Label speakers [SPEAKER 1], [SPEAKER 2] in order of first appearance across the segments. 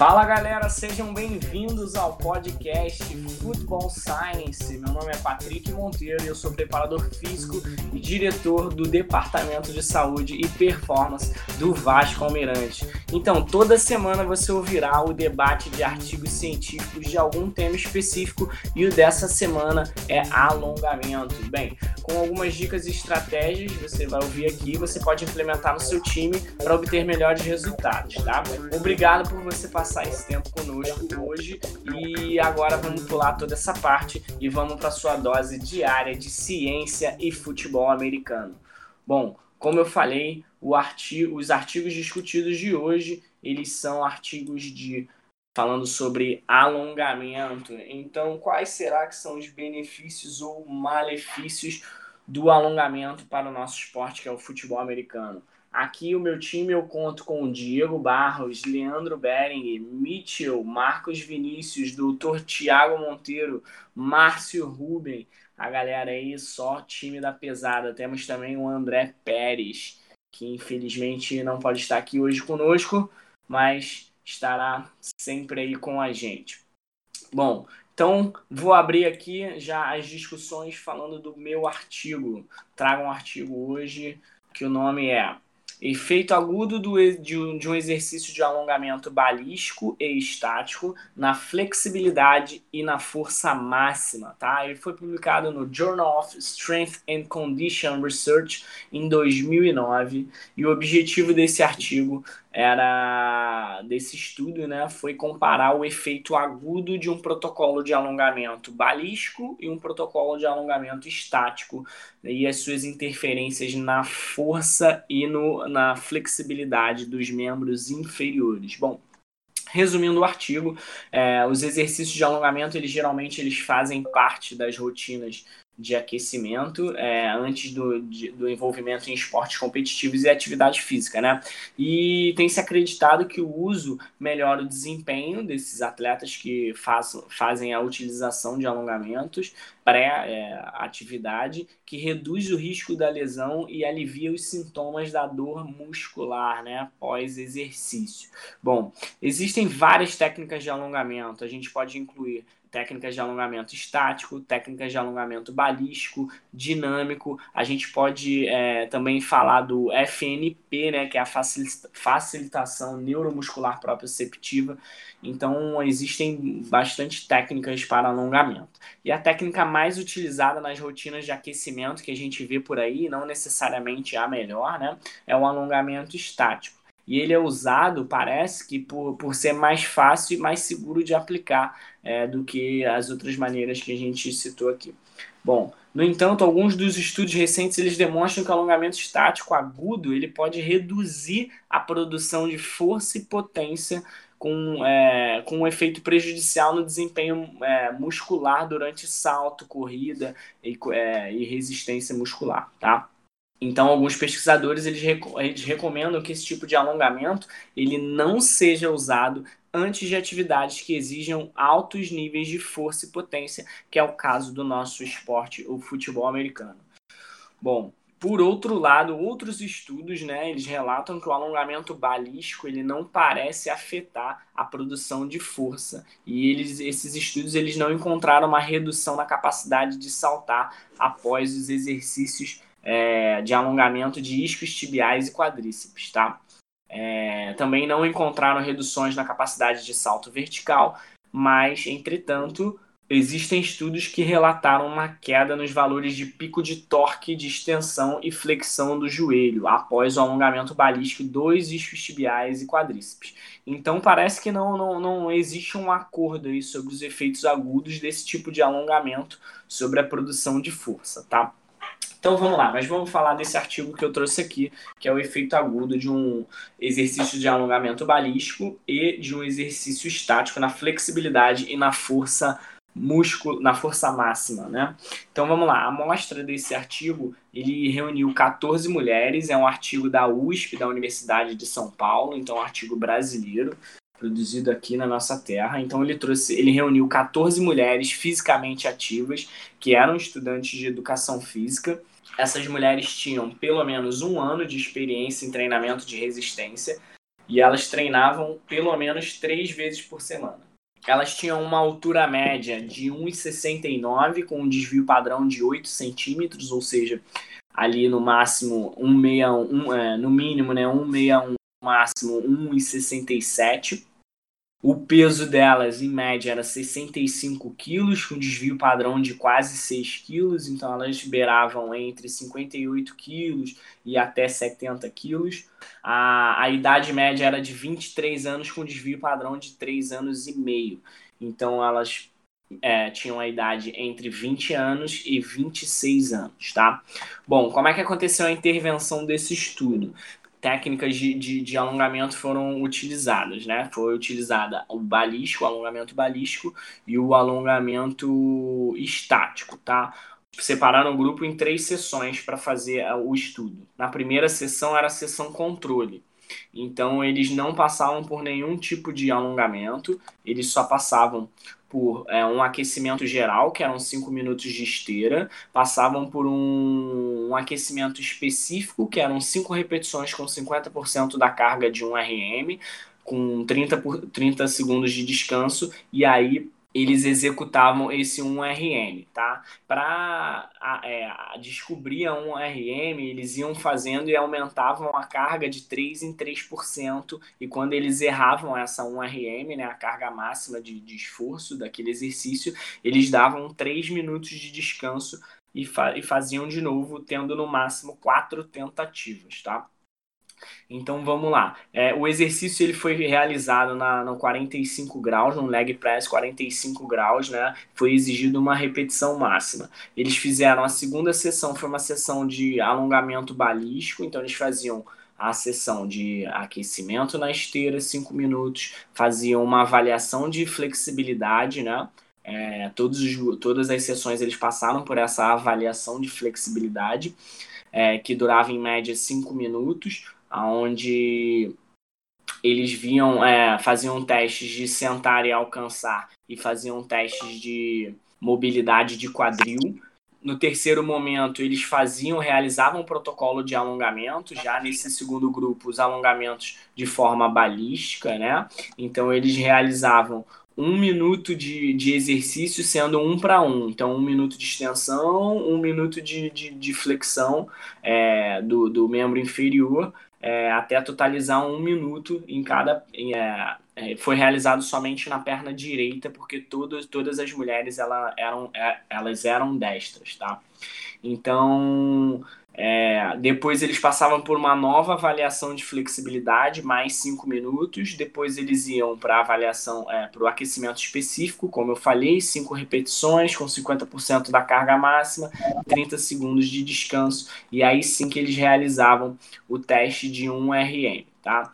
[SPEAKER 1] Fala galera, sejam bem-vindos ao podcast Football Science. Meu nome é Patrick Monteiro e eu sou preparador físico e diretor do Departamento de Saúde e Performance do Vasco Almirante. Então, toda semana você ouvirá o debate de artigos científicos de algum tema específico e o dessa semana é alongamento. Bem, com algumas dicas e estratégias você vai ouvir aqui, você pode implementar no seu time para obter melhores resultados, tá? Obrigado por você passar esse tempo conosco hoje e agora vamos pular toda essa parte e vamos para sua dose diária de ciência e futebol americano. Bom, como eu falei, artigo, os artigos discutidos de hoje eles são artigos de falando sobre alongamento. Então, quais será que são os benefícios ou malefícios do alongamento para o nosso esporte, que é o futebol americano? Aqui o meu time eu conto com Diego Barros, Leandro Bering, Mitchell, Marcos Vinícius, Doutor Tiago Monteiro, Márcio Ruben, a galera aí só time da pesada. Temos também o André Pérez, que infelizmente não pode estar aqui hoje conosco, mas estará sempre aí com a gente. Bom, então vou abrir aqui já as discussões falando do meu artigo. Trago um artigo hoje que o nome é Efeito agudo do, de, um, de um exercício de alongamento balístico e estático na flexibilidade e na força máxima, tá? Ele foi publicado no Journal of Strength and Condition Research em 2009 e o objetivo desse artigo era desse estudo, né, foi comparar o efeito agudo de um protocolo de alongamento balístico e um protocolo de alongamento estático né, e as suas interferências na força e no, na flexibilidade dos membros inferiores. Bom, Resumindo o artigo, é, os exercícios de alongamento, eles geralmente eles fazem parte das rotinas de aquecimento é, antes do, de, do envolvimento em esportes competitivos e atividade física, né? E tem se acreditado que o uso melhora o desempenho desses atletas que façam, fazem a utilização de alongamentos pré-atividade, é, que reduz o risco da lesão e alivia os sintomas da dor muscular, né? Após exercício. Bom, existem várias técnicas de alongamento. A gente pode incluir técnicas de alongamento estático, técnicas de alongamento balístico, dinâmico. A gente pode é, também falar do FNP, né, que é a facilitação neuromuscular proprioceptiva. Então, existem bastante técnicas para alongamento. E a técnica mais utilizada nas rotinas de aquecimento que a gente vê por aí, não necessariamente a melhor, né, é o alongamento estático. E ele é usado, parece que, por, por ser mais fácil e mais seguro de aplicar é, do que as outras maneiras que a gente citou aqui. Bom, no entanto, alguns dos estudos recentes eles demonstram que o alongamento estático agudo ele pode reduzir a produção de força e potência com, é, com um efeito prejudicial no desempenho é, muscular durante salto, corrida e, é, e resistência muscular, tá? Então, alguns pesquisadores eles, eles recomendam que esse tipo de alongamento ele não seja usado antes de atividades que exijam altos níveis de força e potência, que é o caso do nosso esporte, o futebol americano. Bom, por outro lado, outros estudos, né, eles relatam que o alongamento balístico ele não parece afetar a produção de força e eles, esses estudos eles não encontraram uma redução na capacidade de saltar após os exercícios é, de alongamento de isquios tibiais e quadríceps, tá? É, também não encontraram reduções na capacidade de salto vertical, mas, entretanto, existem estudos que relataram uma queda nos valores de pico de torque, de extensão e flexão do joelho após o alongamento balístico dos isquios tibiais e quadríceps. Então parece que não, não, não existe um acordo aí sobre os efeitos agudos desse tipo de alongamento sobre a produção de força, tá? Então vamos lá, mas vamos falar desse artigo que eu trouxe aqui, que é o efeito agudo de um exercício de alongamento balístico e de um exercício estático na flexibilidade e na força músculo, na força máxima, né? Então vamos lá, a amostra desse artigo, ele reuniu 14 mulheres, é um artigo da USP, da Universidade de São Paulo, então um artigo brasileiro, produzido aqui na nossa terra. Então ele trouxe, ele reuniu 14 mulheres fisicamente ativas que eram estudantes de educação física essas mulheres tinham pelo menos um ano de experiência em treinamento de resistência e elas treinavam pelo menos três vezes por semana. Elas tinham uma altura média de 1,69 com um desvio padrão de 8 centímetros, ou seja, ali no máximo 161, é, no mínimo, né, 161, máximo 1,67. O peso delas, em média, era 65 quilos, com desvio padrão de quase 6 quilos, então elas beiravam entre 58 quilos e até 70 quilos. A, a idade média era de 23 anos, com desvio padrão de 3 anos e meio. Então elas é, tinham a idade entre 20 anos e 26 anos, tá? Bom, como é que aconteceu a intervenção desse estudo? Técnicas de, de, de, alongamento foram utilizadas, né? Foi utilizada o balístico, o alongamento balístico e o alongamento estático, tá? Separaram o grupo em três sessões para fazer o estudo. Na primeira sessão era a sessão controle. Então eles não passavam por nenhum tipo de alongamento, eles só passavam por é, um aquecimento geral, que eram 5 minutos de esteira, passavam por um, um aquecimento específico, que eram 5 repetições com 50% da carga de um RM, com 30, por, 30 segundos de descanso, e aí eles executavam esse 1RM, tá? Para é, descobrir a 1RM, eles iam fazendo e aumentavam a carga de 3 em 3%, e quando eles erravam essa 1RM, né, a carga máxima de, de esforço daquele exercício, eles davam 3 minutos de descanso e, fa e faziam de novo, tendo no máximo 4 tentativas, tá? Então vamos lá. É, o exercício ele foi realizado na, no 45 graus, no leg press 45 graus, né? Foi exigido uma repetição máxima. Eles fizeram a segunda sessão, foi uma sessão de alongamento balístico, então eles faziam a sessão de aquecimento na esteira, 5 minutos, faziam uma avaliação de flexibilidade, né? É, todos, todas as sessões eles passaram por essa avaliação de flexibilidade, é, que durava em média 5 minutos onde eles viam, é, faziam testes de sentar e alcançar e faziam testes de mobilidade de quadril. No terceiro momento, eles faziam, realizavam um protocolo de alongamento, já nesse segundo grupo, os alongamentos de forma balística, né? Então, eles realizavam um minuto de, de exercício sendo um para um. Então, um minuto de extensão, um minuto de, de, de flexão é, do, do membro inferior é, até totalizar um minuto em cada. É, é, foi realizado somente na perna direita, porque todas, todas as mulheres ela, eram, é, elas eram destras, tá? Então, é, depois eles passavam por uma nova avaliação de flexibilidade, mais 5 minutos. Depois eles iam para avaliação, é, para o aquecimento específico, como eu falei, 5 repetições com 50% da carga máxima, 30 segundos de descanso. E aí sim que eles realizavam o teste de 1 RM. Tá?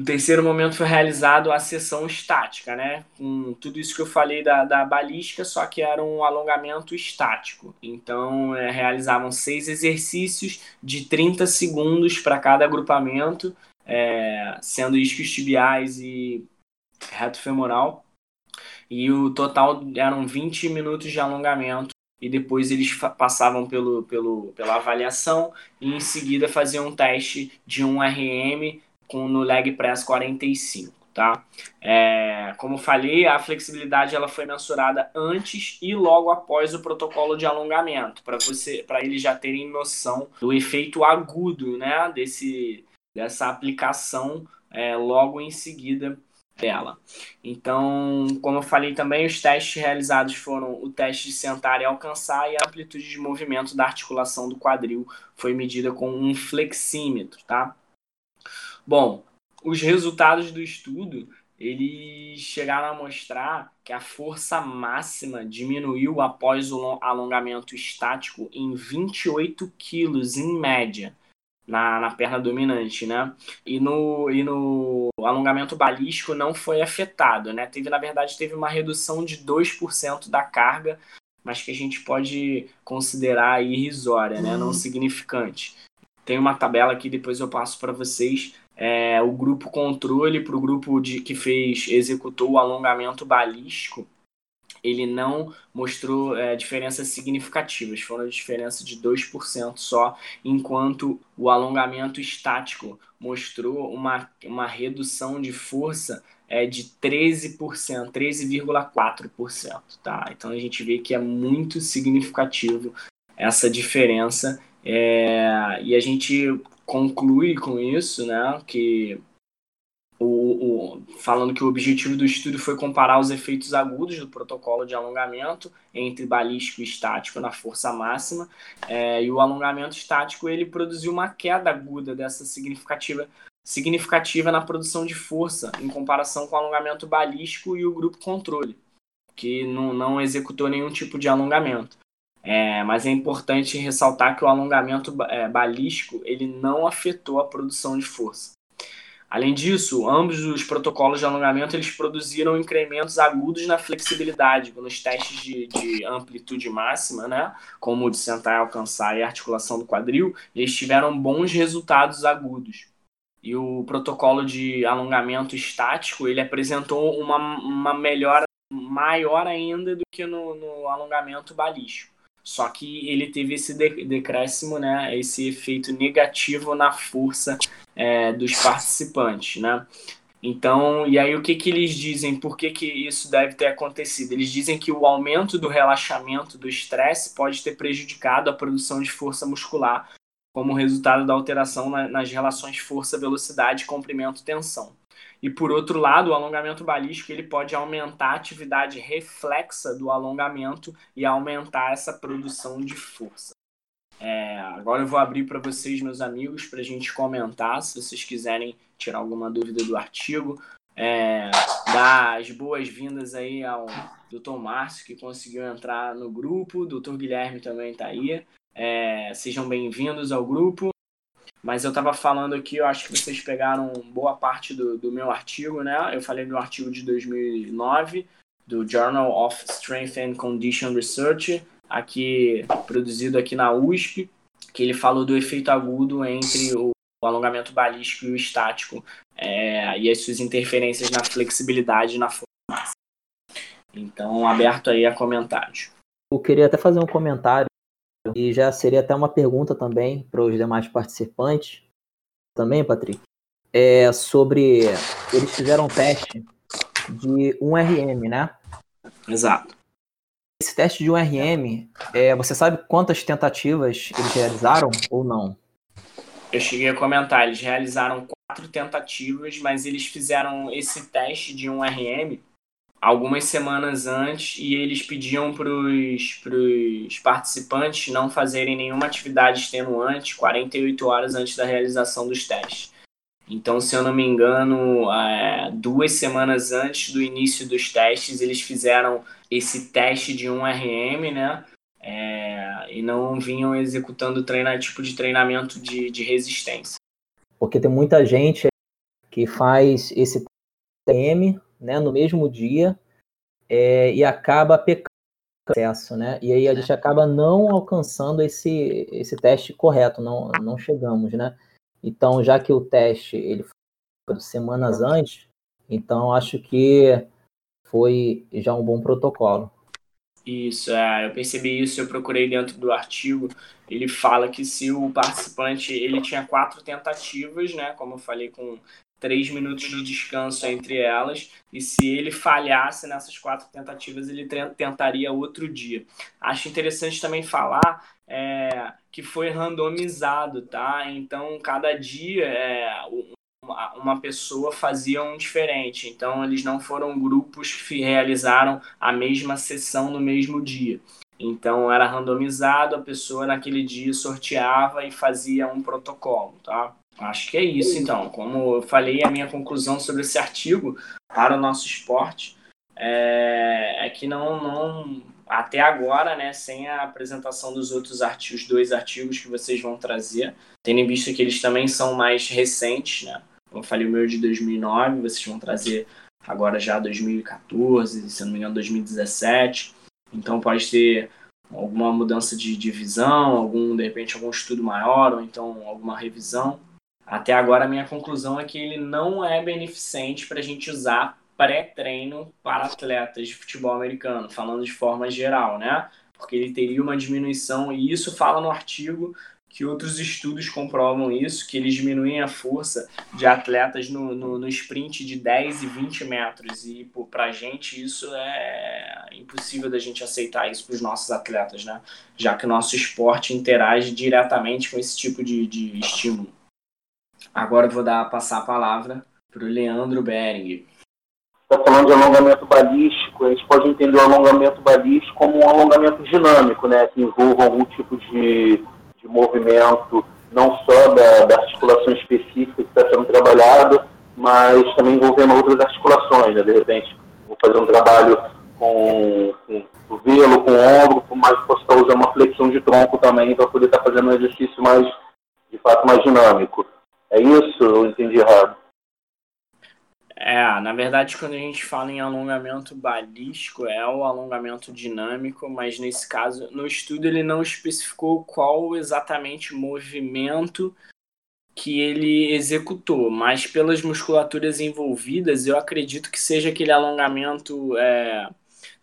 [SPEAKER 1] No terceiro momento foi realizado a sessão estática, né? Com tudo isso que eu falei da, da balística, só que era um alongamento estático. Então, é, realizavam seis exercícios de 30 segundos para cada agrupamento, é, sendo isquios tibiais e reto femoral. E o total eram 20 minutos de alongamento e depois eles passavam pelo, pelo, pela avaliação e em seguida faziam um teste de um RM com no leg press 45, tá? É, como falei, a flexibilidade ela foi mensurada antes e logo após o protocolo de alongamento, para você, para eles já terem noção do efeito agudo, né, desse dessa aplicação é, logo em seguida dela. Então, como eu falei também, os testes realizados foram o teste de sentar e alcançar e a amplitude de movimento da articulação do quadril foi medida com um flexímetro, tá? Bom, os resultados do estudo eles chegaram a mostrar que a força máxima diminuiu após o alongamento estático em 28 quilos em média na, na perna dominante, né? E no, e no alongamento balístico não foi afetado, né? Teve, na verdade, teve uma redução de 2% da carga, mas que a gente pode considerar irrisória, né? Não uhum. significante. Tem uma tabela que depois eu passo para vocês é, o grupo controle para o grupo de, que fez executou o alongamento balístico, ele não mostrou é, diferenças significativas, foram diferença de 2% só, enquanto o alongamento estático mostrou uma, uma redução de força é, de 13%, 13,4%. Tá? Então a gente vê que é muito significativo essa diferença é, e a gente conclui com isso né, que o, o, falando que o objetivo do estudo foi comparar os efeitos agudos do protocolo de alongamento entre balístico e estático na força máxima, é, e o alongamento estático ele produziu uma queda aguda dessa significativa significativa na produção de força em comparação com o alongamento balístico e o grupo controle, que não, não executou nenhum tipo de alongamento. É, mas é importante ressaltar que o alongamento é, balístico ele não afetou a produção de força. Além disso, ambos os protocolos de alongamento eles produziram incrementos agudos na flexibilidade nos testes de, de amplitude máxima, né, como o de sentar e alcançar e articulação do quadril, eles tiveram bons resultados agudos. E o protocolo de alongamento estático ele apresentou uma, uma melhora maior ainda do que no, no alongamento balístico. Só que ele teve esse decréscimo, né, esse efeito negativo na força é, dos participantes, né? Então, e aí o que, que eles dizem? Por que, que isso deve ter acontecido? Eles dizem que o aumento do relaxamento do estresse pode ter prejudicado a produção de força muscular como resultado da alteração na, nas relações força-velocidade, comprimento-tensão. E por outro lado, o alongamento balístico ele pode aumentar a atividade reflexa do alongamento e aumentar essa produção de força. É, agora eu vou abrir para vocês, meus amigos, para a gente comentar, se vocês quiserem tirar alguma dúvida do artigo. É, dar as boas-vindas aí ao Dr. Márcio, que conseguiu entrar no grupo, o Dr. Guilherme também está aí. É, sejam bem-vindos ao grupo. Mas eu estava falando aqui, eu acho que vocês pegaram boa parte do, do meu artigo, né? Eu falei do artigo de 2009, do Journal of Strength and Condition Research, aqui produzido aqui na USP, que ele falou do efeito agudo entre o alongamento balístico e o estático é, e as suas interferências na flexibilidade na força. Então, aberto aí a comentários.
[SPEAKER 2] Eu queria até fazer um comentário e já seria até uma pergunta também para os demais participantes, também, Patrick, é sobre eles fizeram um teste de 1RM, né?
[SPEAKER 1] Exato.
[SPEAKER 2] Esse teste de 1RM, é, você sabe quantas tentativas eles realizaram ou não?
[SPEAKER 1] Eu cheguei a comentar, eles realizaram quatro tentativas, mas eles fizeram esse teste de 1RM algumas semanas antes e eles pediam para os participantes não fazerem nenhuma atividade extenuante 48 horas antes da realização dos testes. Então, se eu não me engano, é, duas semanas antes do início dos testes, eles fizeram esse teste de 1RM, né? É, e não vinham executando treina, tipo de treinamento de, de resistência.
[SPEAKER 2] Porque tem muita gente que faz esse TM né, no mesmo dia é, e acaba pecando acesso, né? E aí a gente acaba não alcançando esse, esse teste correto, não, não chegamos, né? Então, já que o teste ele foi semanas antes, então acho que foi já um bom protocolo.
[SPEAKER 1] Isso, é, eu percebi isso, eu procurei dentro do artigo, ele fala que se o participante, ele tinha quatro tentativas, né, como eu falei com três minutos de descanso entre elas, e se ele falhasse nessas quatro tentativas, ele tentaria outro dia. Acho interessante também falar é, que foi randomizado, tá? Então, cada dia é, uma pessoa fazia um diferente. Então, eles não foram grupos que realizaram a mesma sessão no mesmo dia. Então, era randomizado, a pessoa naquele dia sorteava e fazia um protocolo, tá? Acho que é isso, então. Como eu falei, a minha conclusão sobre esse artigo para o nosso esporte é, é que não, não, até agora, né, sem a apresentação dos outros artigos, dois artigos que vocês vão trazer, tendo em vista que eles também são mais recentes, né? Como eu falei, o meu é de 2009, vocês vão trazer agora já 2014, se não me engano, 2017. Então pode ter alguma mudança de, de visão, algum, de repente, algum estudo maior, ou então alguma revisão. Até agora, a minha conclusão é que ele não é beneficente para a gente usar pré-treino para atletas de futebol americano, falando de forma geral, né? Porque ele teria uma diminuição, e isso fala no artigo que outros estudos comprovam isso, que eles diminuem a força de atletas no, no, no sprint de 10 e 20 metros. E para a gente isso é impossível da gente aceitar isso para os nossos atletas, né? Já que o nosso esporte interage diretamente com esse tipo de, de estímulo. Agora eu vou dar passar a palavra para o Leandro Bering.
[SPEAKER 3] Está falando de alongamento balístico, a gente pode entender o alongamento balístico como um alongamento dinâmico, né? Que envolva algum tipo de de movimento, não só da, da articulação específica que está sendo trabalhada, mas também envolvendo outras articulações. Né? De repente, vou fazer um trabalho com, com cotovelo, com ombro, mas posso estar usando uma flexão de tronco também para poder estar fazendo um exercício mais, de fato, mais dinâmico. É isso? Eu entendi errado.
[SPEAKER 1] É, na verdade, quando a gente fala em alongamento balístico, é o alongamento dinâmico, mas nesse caso, no estudo, ele não especificou qual exatamente movimento que ele executou, mas pelas musculaturas envolvidas, eu acredito que seja aquele alongamento é,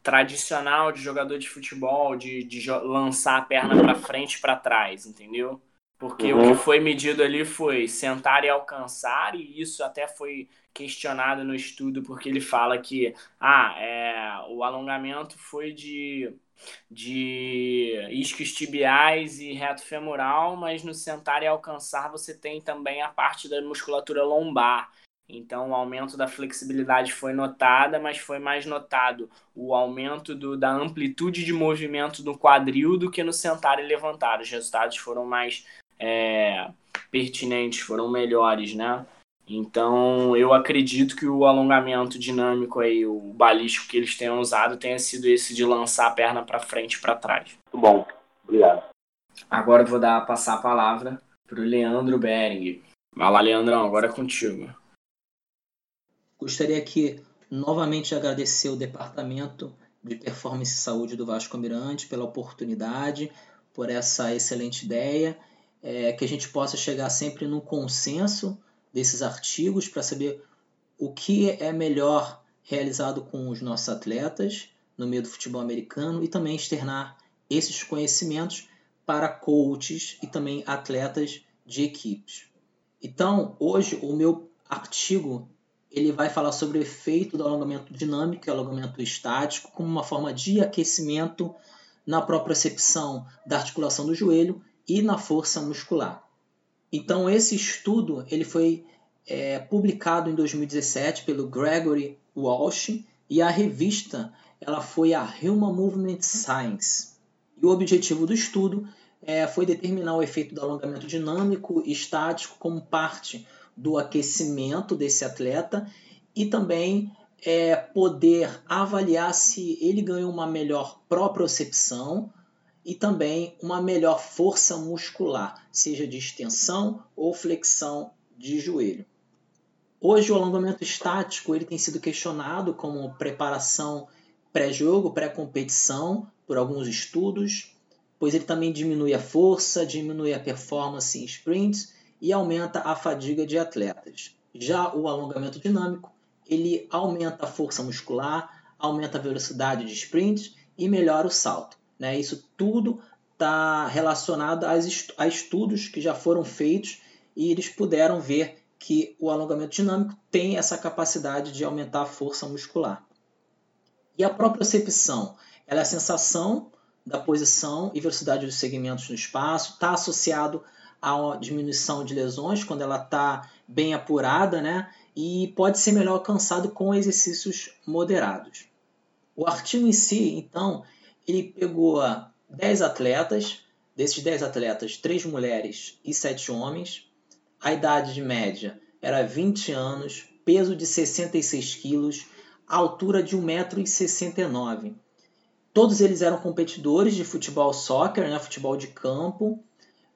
[SPEAKER 1] tradicional de jogador de futebol, de, de lançar a perna para frente e para trás, entendeu? Porque uhum. o que foi medido ali foi sentar e alcançar, e isso até foi questionado no estudo, porque ele fala que ah, é, o alongamento foi de, de isquios tibiais e reto femoral, mas no sentar e alcançar você tem também a parte da musculatura lombar. Então, o aumento da flexibilidade foi notada, mas foi mais notado o aumento do, da amplitude de movimento no quadril do que no sentar e levantar. Os resultados foram mais é, pertinentes, foram melhores, né? Então, eu acredito que o alongamento dinâmico aí, o balístico que eles tenham usado, tenha sido esse de lançar a perna para frente e para trás.
[SPEAKER 3] Muito bom, obrigado.
[SPEAKER 1] Agora eu vou dar passar a palavra para o Leandro Bering. Vai lá, Leandrão, agora é contigo.
[SPEAKER 2] Gostaria aqui novamente de agradecer o Departamento de Performance e Saúde do Vasco Mirante pela oportunidade, por essa excelente ideia, é, que a gente possa chegar sempre num consenso desses artigos para saber o que é melhor realizado com os nossos atletas no meio do futebol americano e também externar esses conhecimentos para coaches e também atletas de equipes. Então, hoje o meu artigo ele vai falar sobre o efeito do alongamento dinâmico e alongamento estático como uma forma de aquecimento na propriocepção da articulação do joelho e na força muscular. Então esse estudo ele foi é, publicado em 2017 pelo Gregory Walsh e a revista ela foi a Human Movement Science. E o objetivo do estudo é, foi determinar o efeito do alongamento dinâmico e estático como parte do aquecimento desse atleta e também é, poder avaliar se ele ganhou uma melhor propriocepção e também uma melhor força muscular, seja de extensão ou flexão de joelho. Hoje o alongamento estático ele tem sido questionado como preparação pré-jogo, pré-competição por alguns estudos, pois ele também diminui a força, diminui a performance em sprints e aumenta a fadiga de atletas. Já o alongamento dinâmico, ele aumenta a força muscular, aumenta a velocidade de sprints e melhora o salto. Né? Isso tudo está relacionado a estudos que já foram feitos e eles puderam ver que o alongamento dinâmico tem essa capacidade de aumentar a força muscular. E a propriocepção, ela é a sensação da posição e velocidade dos segmentos no espaço, está associado à diminuição de lesões quando ela está bem apurada, né? E pode ser melhor alcançado com exercícios moderados. O artigo em si, então, ele pegou 10 atletas, desses 10 atletas, 3 mulheres e 7 homens. A idade de média era 20 anos, peso de 66 quilos, altura de 1,69m. Todos eles eram competidores de futebol soccer, né, futebol de campo,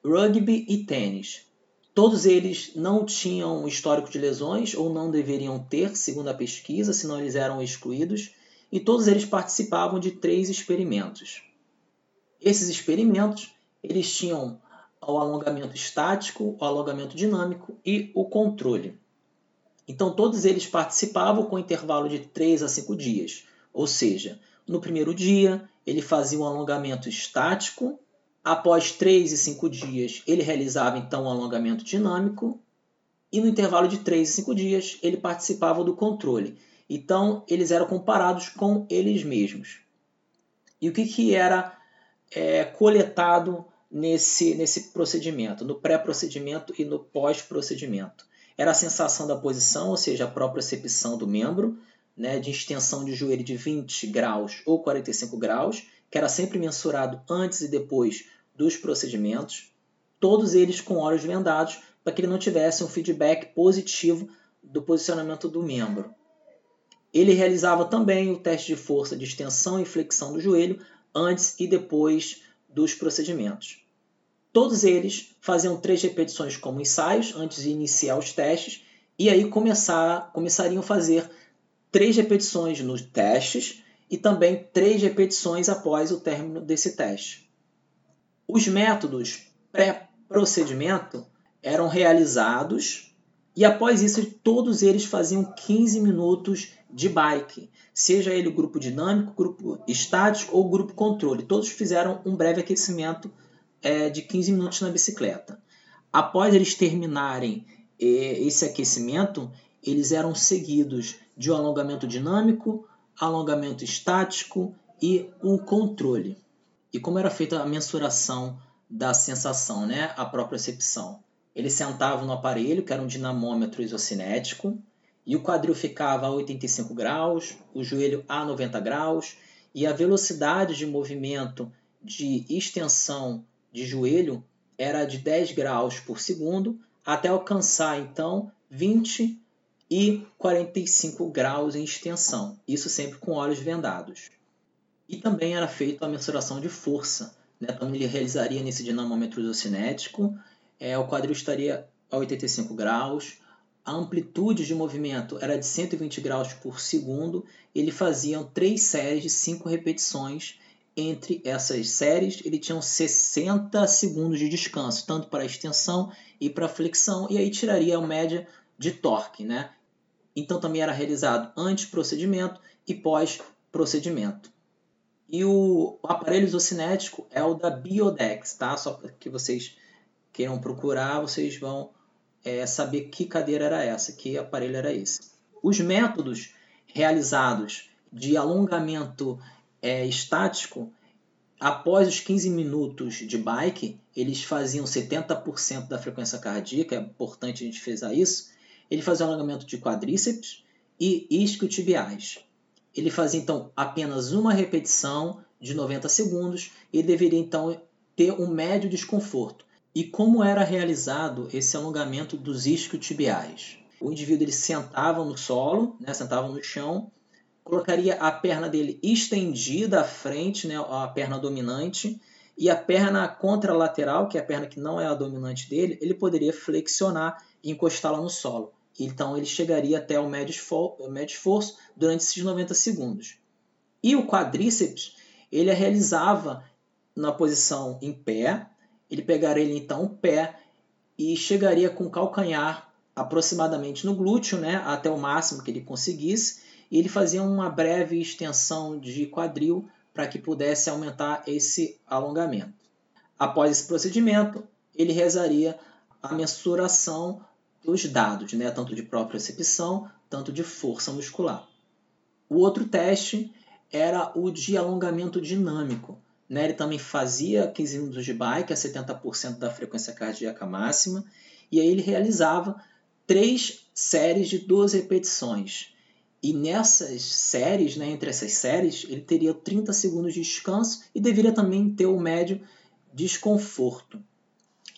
[SPEAKER 2] rugby e tênis. Todos eles não tinham histórico de lesões ou não deveriam ter, segundo a pesquisa, senão eles eram excluídos e todos eles participavam de três experimentos. Esses experimentos eles tinham o alongamento estático, o alongamento dinâmico e o controle. Então, todos eles participavam com intervalo de 3 a 5 dias. Ou seja, no primeiro dia, ele fazia um alongamento estático. Após 3 e 5 dias, ele realizava então um alongamento dinâmico. E no intervalo de 3 e 5 dias, ele participava do controle. Então, eles eram comparados com eles mesmos. E o que, que era é, coletado nesse, nesse procedimento, no pré-procedimento e no pós-procedimento? Era a sensação da posição, ou seja, a própria percepção do membro, né, de extensão de joelho de 20 graus ou 45 graus, que era sempre mensurado antes e depois dos procedimentos, todos eles com olhos vendados, para que ele não tivesse um feedback positivo do posicionamento do membro. Ele realizava também o teste de força de extensão e flexão do joelho antes e depois dos procedimentos. Todos eles faziam três repetições como ensaios antes de iniciar os testes e aí começar, começariam a fazer três repetições nos testes e também três repetições após o término desse teste. Os métodos pré-procedimento eram realizados e após isso todos eles faziam 15 minutos de bike, seja ele grupo dinâmico, grupo estático ou grupo controle. Todos fizeram um breve aquecimento é, de 15 minutos na bicicleta. Após eles terminarem é, esse aquecimento, eles eram seguidos de um alongamento dinâmico, alongamento estático e um controle. E como era feita a mensuração da sensação, né, a própria percepção? Eles sentavam no aparelho, que era um dinamômetro isocinético, e o quadril ficava a 85 graus, o joelho a 90 graus e a velocidade de movimento de extensão de joelho era de 10 graus por segundo até alcançar então 20 e 45 graus em extensão, isso sempre com olhos vendados. E também era feita a mensuração de força, né? então ele realizaria nesse dinamômetro isocinético, é, o quadril estaria a 85 graus, a amplitude de movimento era de 120 graus por segundo. Ele faziam três séries de cinco repetições. Entre essas séries, ele tinha 60 segundos de descanso, tanto para extensão e para flexão, e aí tiraria a média de torque. Né? Então também era realizado antes procedimento e pós procedimento. E o aparelho isocinético é o da Biodex, tá? Só que vocês queiram procurar, vocês vão é, saber que cadeira era essa, que aparelho era esse. Os métodos realizados de alongamento é, estático, após os 15 minutos de bike, eles faziam 70% da frequência cardíaca, é importante a gente frisar isso. Ele fazia alongamento de quadríceps e isquiotibiais. Ele fazia então apenas uma repetição de 90 segundos e deveria então ter um médio desconforto. E como era realizado esse alongamento dos isquiotibiais? O indivíduo ele sentava no solo, né, sentava no chão, colocaria a perna dele estendida à frente, né, a perna dominante, e a perna contralateral, que é a perna que não é a dominante dele, ele poderia flexionar e encostá-la no solo. Então ele chegaria até o médio esforço durante esses 90 segundos. E o quadríceps, ele realizava na posição em pé, ele pegaria ele então o pé e chegaria com o calcanhar aproximadamente no glúteo, né, até o máximo que ele conseguisse, e ele fazia uma breve extensão de quadril para que pudesse aumentar esse alongamento. Após esse procedimento, ele rezaria a mensuração dos dados, né, tanto de propriocepção, tanto de força muscular. O outro teste era o de alongamento dinâmico, né? Ele também fazia 15 minutos de bike a 70% da frequência cardíaca máxima. E aí ele realizava três séries de 12 repetições. E nessas séries, né, entre essas séries, ele teria 30 segundos de descanso e deveria também ter o médio desconforto.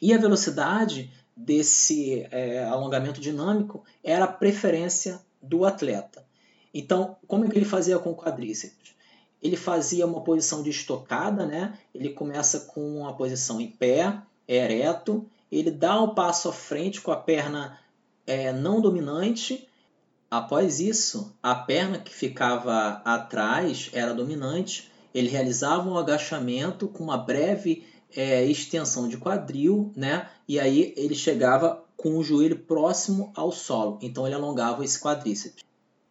[SPEAKER 2] E a velocidade desse é, alongamento dinâmico era a preferência do atleta. Então, como é que ele fazia com o quadríceps? Ele fazia uma posição de estocada, né? Ele começa com a posição em pé, ereto, ele dá um passo à frente com a perna é, não dominante. Após isso, a perna que ficava atrás era dominante. Ele realizava um agachamento com uma breve é, extensão de quadril, né? E aí ele chegava com o joelho próximo ao solo. Então ele alongava esse quadríceps.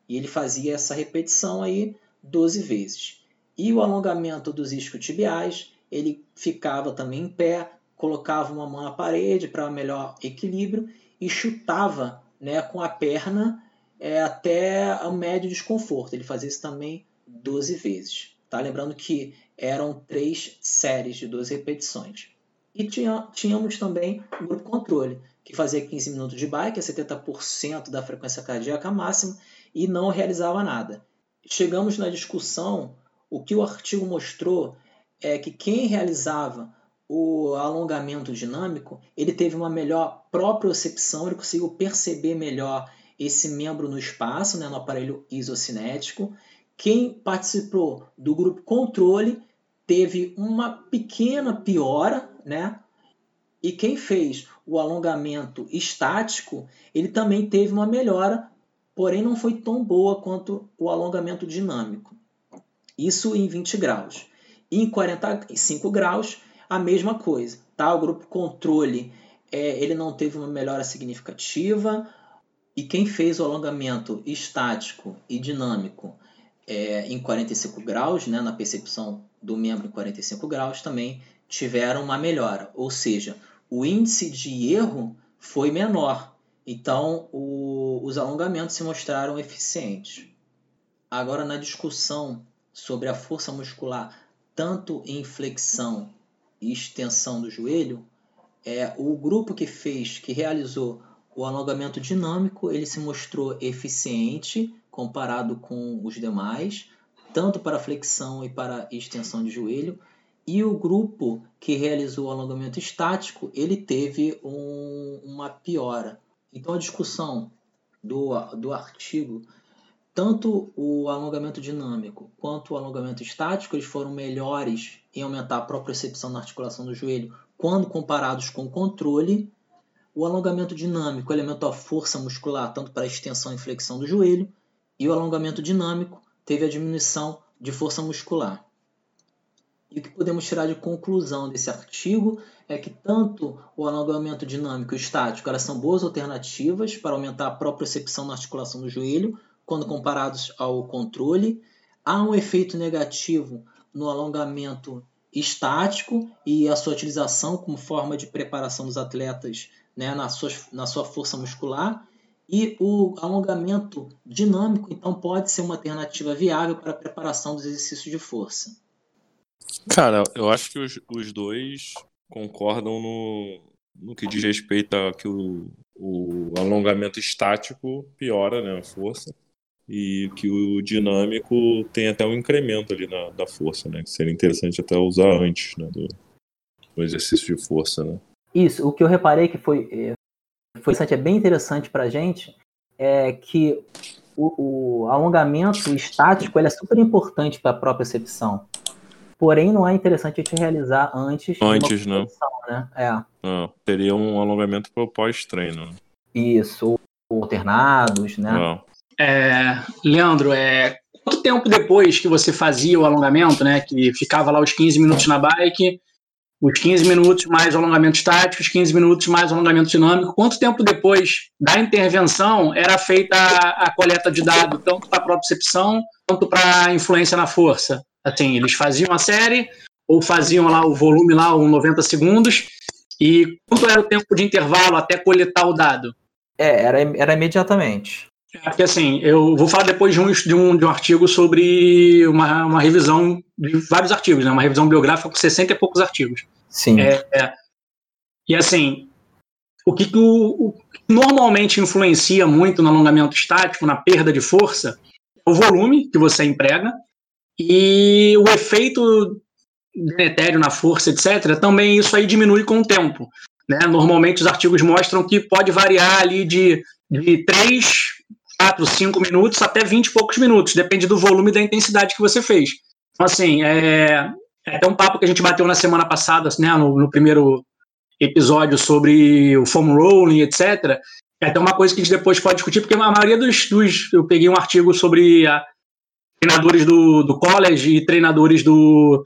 [SPEAKER 2] E ele fazia essa repetição aí 12 vezes. E o alongamento dos isquiotibiais, ele ficava também em pé, colocava uma mão na parede para melhor equilíbrio e chutava né, com a perna é, até o médio desconforto. Ele fazia isso também 12 vezes. Tá? Lembrando que eram três séries de 12 repetições. E tinha, tínhamos também o grupo controle, que fazia 15 minutos de bike, a 70% da frequência cardíaca máxima, e não realizava nada. Chegamos na discussão, o que o artigo mostrou é que quem realizava o alongamento dinâmico, ele teve uma melhor propriocepção, ele conseguiu perceber melhor esse membro no espaço, né, no aparelho isocinético. Quem participou do grupo controle teve uma pequena piora, né? E quem fez o alongamento estático, ele também teve uma melhora, porém não foi tão boa quanto o alongamento dinâmico. Isso em 20 graus. E em 45 graus, a mesma coisa. Tá? O grupo controle é, ele não teve uma melhora significativa. E quem fez o alongamento estático e dinâmico é, em 45 graus, né, na percepção do membro em 45 graus, também tiveram uma melhora. Ou seja, o índice de erro foi menor. Então, o, os alongamentos se mostraram eficientes. Agora, na discussão sobre a força muscular, tanto em flexão e extensão do joelho, é, o grupo que fez, que realizou o alongamento dinâmico, ele se mostrou eficiente comparado com os demais, tanto para flexão e para extensão de joelho. E o grupo que realizou o alongamento estático, ele teve um, uma piora. Então a discussão do, do artigo, tanto o alongamento dinâmico quanto o alongamento estático, eles foram melhores em aumentar a propriocepção na articulação do joelho quando comparados com o controle. O alongamento dinâmico aumentou a força muscular tanto para a extensão e flexão do joelho, e o alongamento dinâmico teve a diminuição de força muscular. E o que podemos tirar de conclusão desse artigo é que tanto o alongamento dinâmico e o estático elas são boas alternativas para aumentar a propriocepção na articulação do joelho, quando comparados ao controle. Há um efeito negativo no alongamento estático e a sua utilização como forma de preparação dos atletas né, na, sua, na sua força muscular. E o alongamento dinâmico, então, pode ser uma alternativa viável para a preparação dos exercícios de força.
[SPEAKER 4] Cara, eu acho que os, os dois concordam no, no que diz respeito a que o, o alongamento estático piora né, a força e que o dinâmico tem até um incremento ali na, da força, né? Que seria interessante até usar antes né, do, do exercício de força, né?
[SPEAKER 2] Isso, o que eu reparei que foi, é, foi é bem interessante para a gente é que o, o, alongamento estático é super importante para a própria percepção. Porém, não é interessante a gente realizar antes.
[SPEAKER 4] Antes, não.
[SPEAKER 2] Né? É.
[SPEAKER 4] Não, teria um alongamento para o pós-treino. Né?
[SPEAKER 2] Isso, ou alternados, né? Não.
[SPEAKER 5] É, Leandro, é, quanto tempo depois que você fazia o alongamento, né? Que ficava lá os 15 minutos na bike, os 15 minutos mais alongamento estático, os 15 minutos mais alongamento dinâmico, quanto tempo depois da intervenção era feita a, a coleta de dados, tanto para a propriocepção quanto para a influência na força? Assim, eles faziam a série ou faziam lá o volume lá, uns 90 segundos, e quanto era o tempo de intervalo até coletar o dado?
[SPEAKER 2] É, era, era imediatamente.
[SPEAKER 5] É porque assim, eu vou falar depois de um, de um, de um artigo sobre uma, uma revisão de vários artigos, né? Uma revisão biográfica com 60 e poucos artigos.
[SPEAKER 2] Sim.
[SPEAKER 5] É, é. E assim, o que, o, o normalmente influencia muito no alongamento estático, na perda de força, é o volume que você emprega e o efeito deletério na força, etc. Também isso aí diminui com o tempo. Né? Normalmente os artigos mostram que pode variar ali de, de 3 4, 5 minutos até 20 e poucos minutos, depende do volume e da intensidade que você fez. Então, assim, é, é até um papo que a gente bateu na semana passada, né, no, no primeiro episódio sobre o foam rolling, etc. É até uma coisa que a gente depois pode discutir, porque a maioria dos. dos eu peguei um artigo sobre a, treinadores do, do college e treinadores do,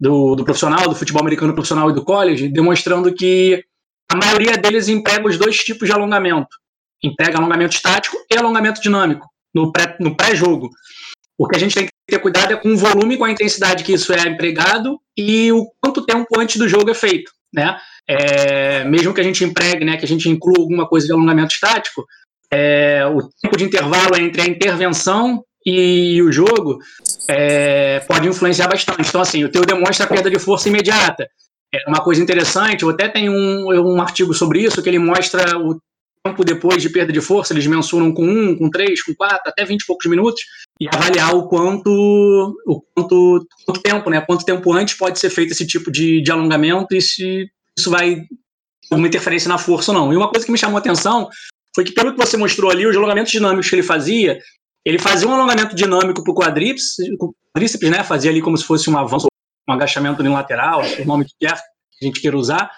[SPEAKER 5] do, do, profissional, do futebol americano profissional e do college, demonstrando que a maioria deles emprega os dois tipos de alongamento. Emprega alongamento estático e alongamento dinâmico no pré-jogo. o que a gente tem que ter cuidado é com o volume, com a intensidade que isso é empregado e o quanto tempo antes do jogo é feito, né? É, mesmo que a gente empregue, né, que a gente inclua alguma coisa de alongamento estático, é, o tempo de intervalo entre a intervenção e o jogo é, pode influenciar bastante. Então, assim, o teu demonstra a perda de força imediata. É uma coisa interessante, eu até tenho um, um artigo sobre isso, que ele mostra o tempo depois de perda de força, eles mensuram com um, com três, com quatro, até vinte e poucos minutos, e avaliar o quanto, o quanto, quanto tempo, né? Quanto tempo antes pode ser feito esse tipo de, de alongamento e se isso vai alguma interferência na força ou não. E uma coisa que me chamou a atenção foi que, pelo que você mostrou ali, os alongamentos dinâmicos que ele fazia, ele fazia um alongamento dinâmico para o quadríceps, né? Fazia ali como se fosse um avanço, um agachamento unilateral, o nome que quer, que a gente queira usar.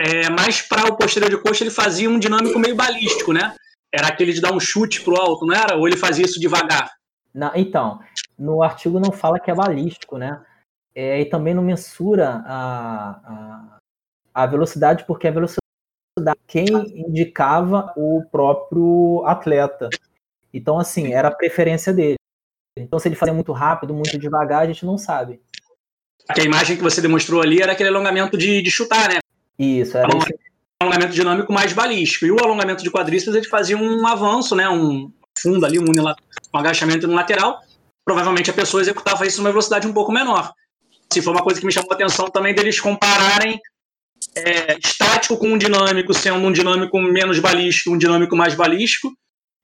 [SPEAKER 5] É, mas para o posterior de coxa ele fazia um dinâmico meio balístico, né? Era aquele de dar um chute pro alto, não era? Ou ele fazia isso devagar?
[SPEAKER 2] Não, então, no artigo não fala que é balístico, né? É, e também não mensura a, a, a velocidade, porque a velocidade quem indicava o próprio atleta. Então, assim, era a preferência dele. Então, se ele fazia muito rápido, muito devagar, a gente não sabe.
[SPEAKER 5] A imagem que você demonstrou ali era aquele alongamento de, de chutar, né?
[SPEAKER 2] Isso, era
[SPEAKER 5] esse... alongamento dinâmico mais balístico. E o alongamento de quadríceps, ele fazia um avanço, né? Um fundo ali, um, um agachamento no lateral. Provavelmente a pessoa executava isso numa velocidade um pouco menor. Se foi uma coisa que me chamou a atenção também deles compararem é, estático com um dinâmico, sendo um dinâmico menos balístico, um dinâmico mais balístico.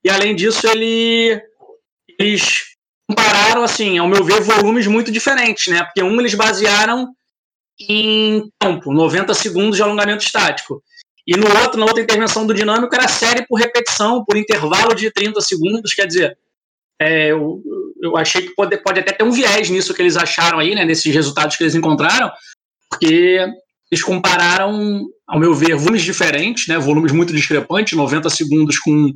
[SPEAKER 5] E além disso, ele, eles compararam, assim, ao meu ver, volumes muito diferentes, né? Porque um eles basearam em tempo, 90 segundos de alongamento estático. E no outro, na outra intervenção do dinâmico, era série por repetição, por intervalo de 30 segundos. Quer dizer, é, eu, eu achei que pode, pode até ter um viés nisso que eles acharam aí, né, nesses resultados que eles encontraram, porque eles compararam, ao meu ver, volumes diferentes, né, volumes muito discrepantes, 90 segundos com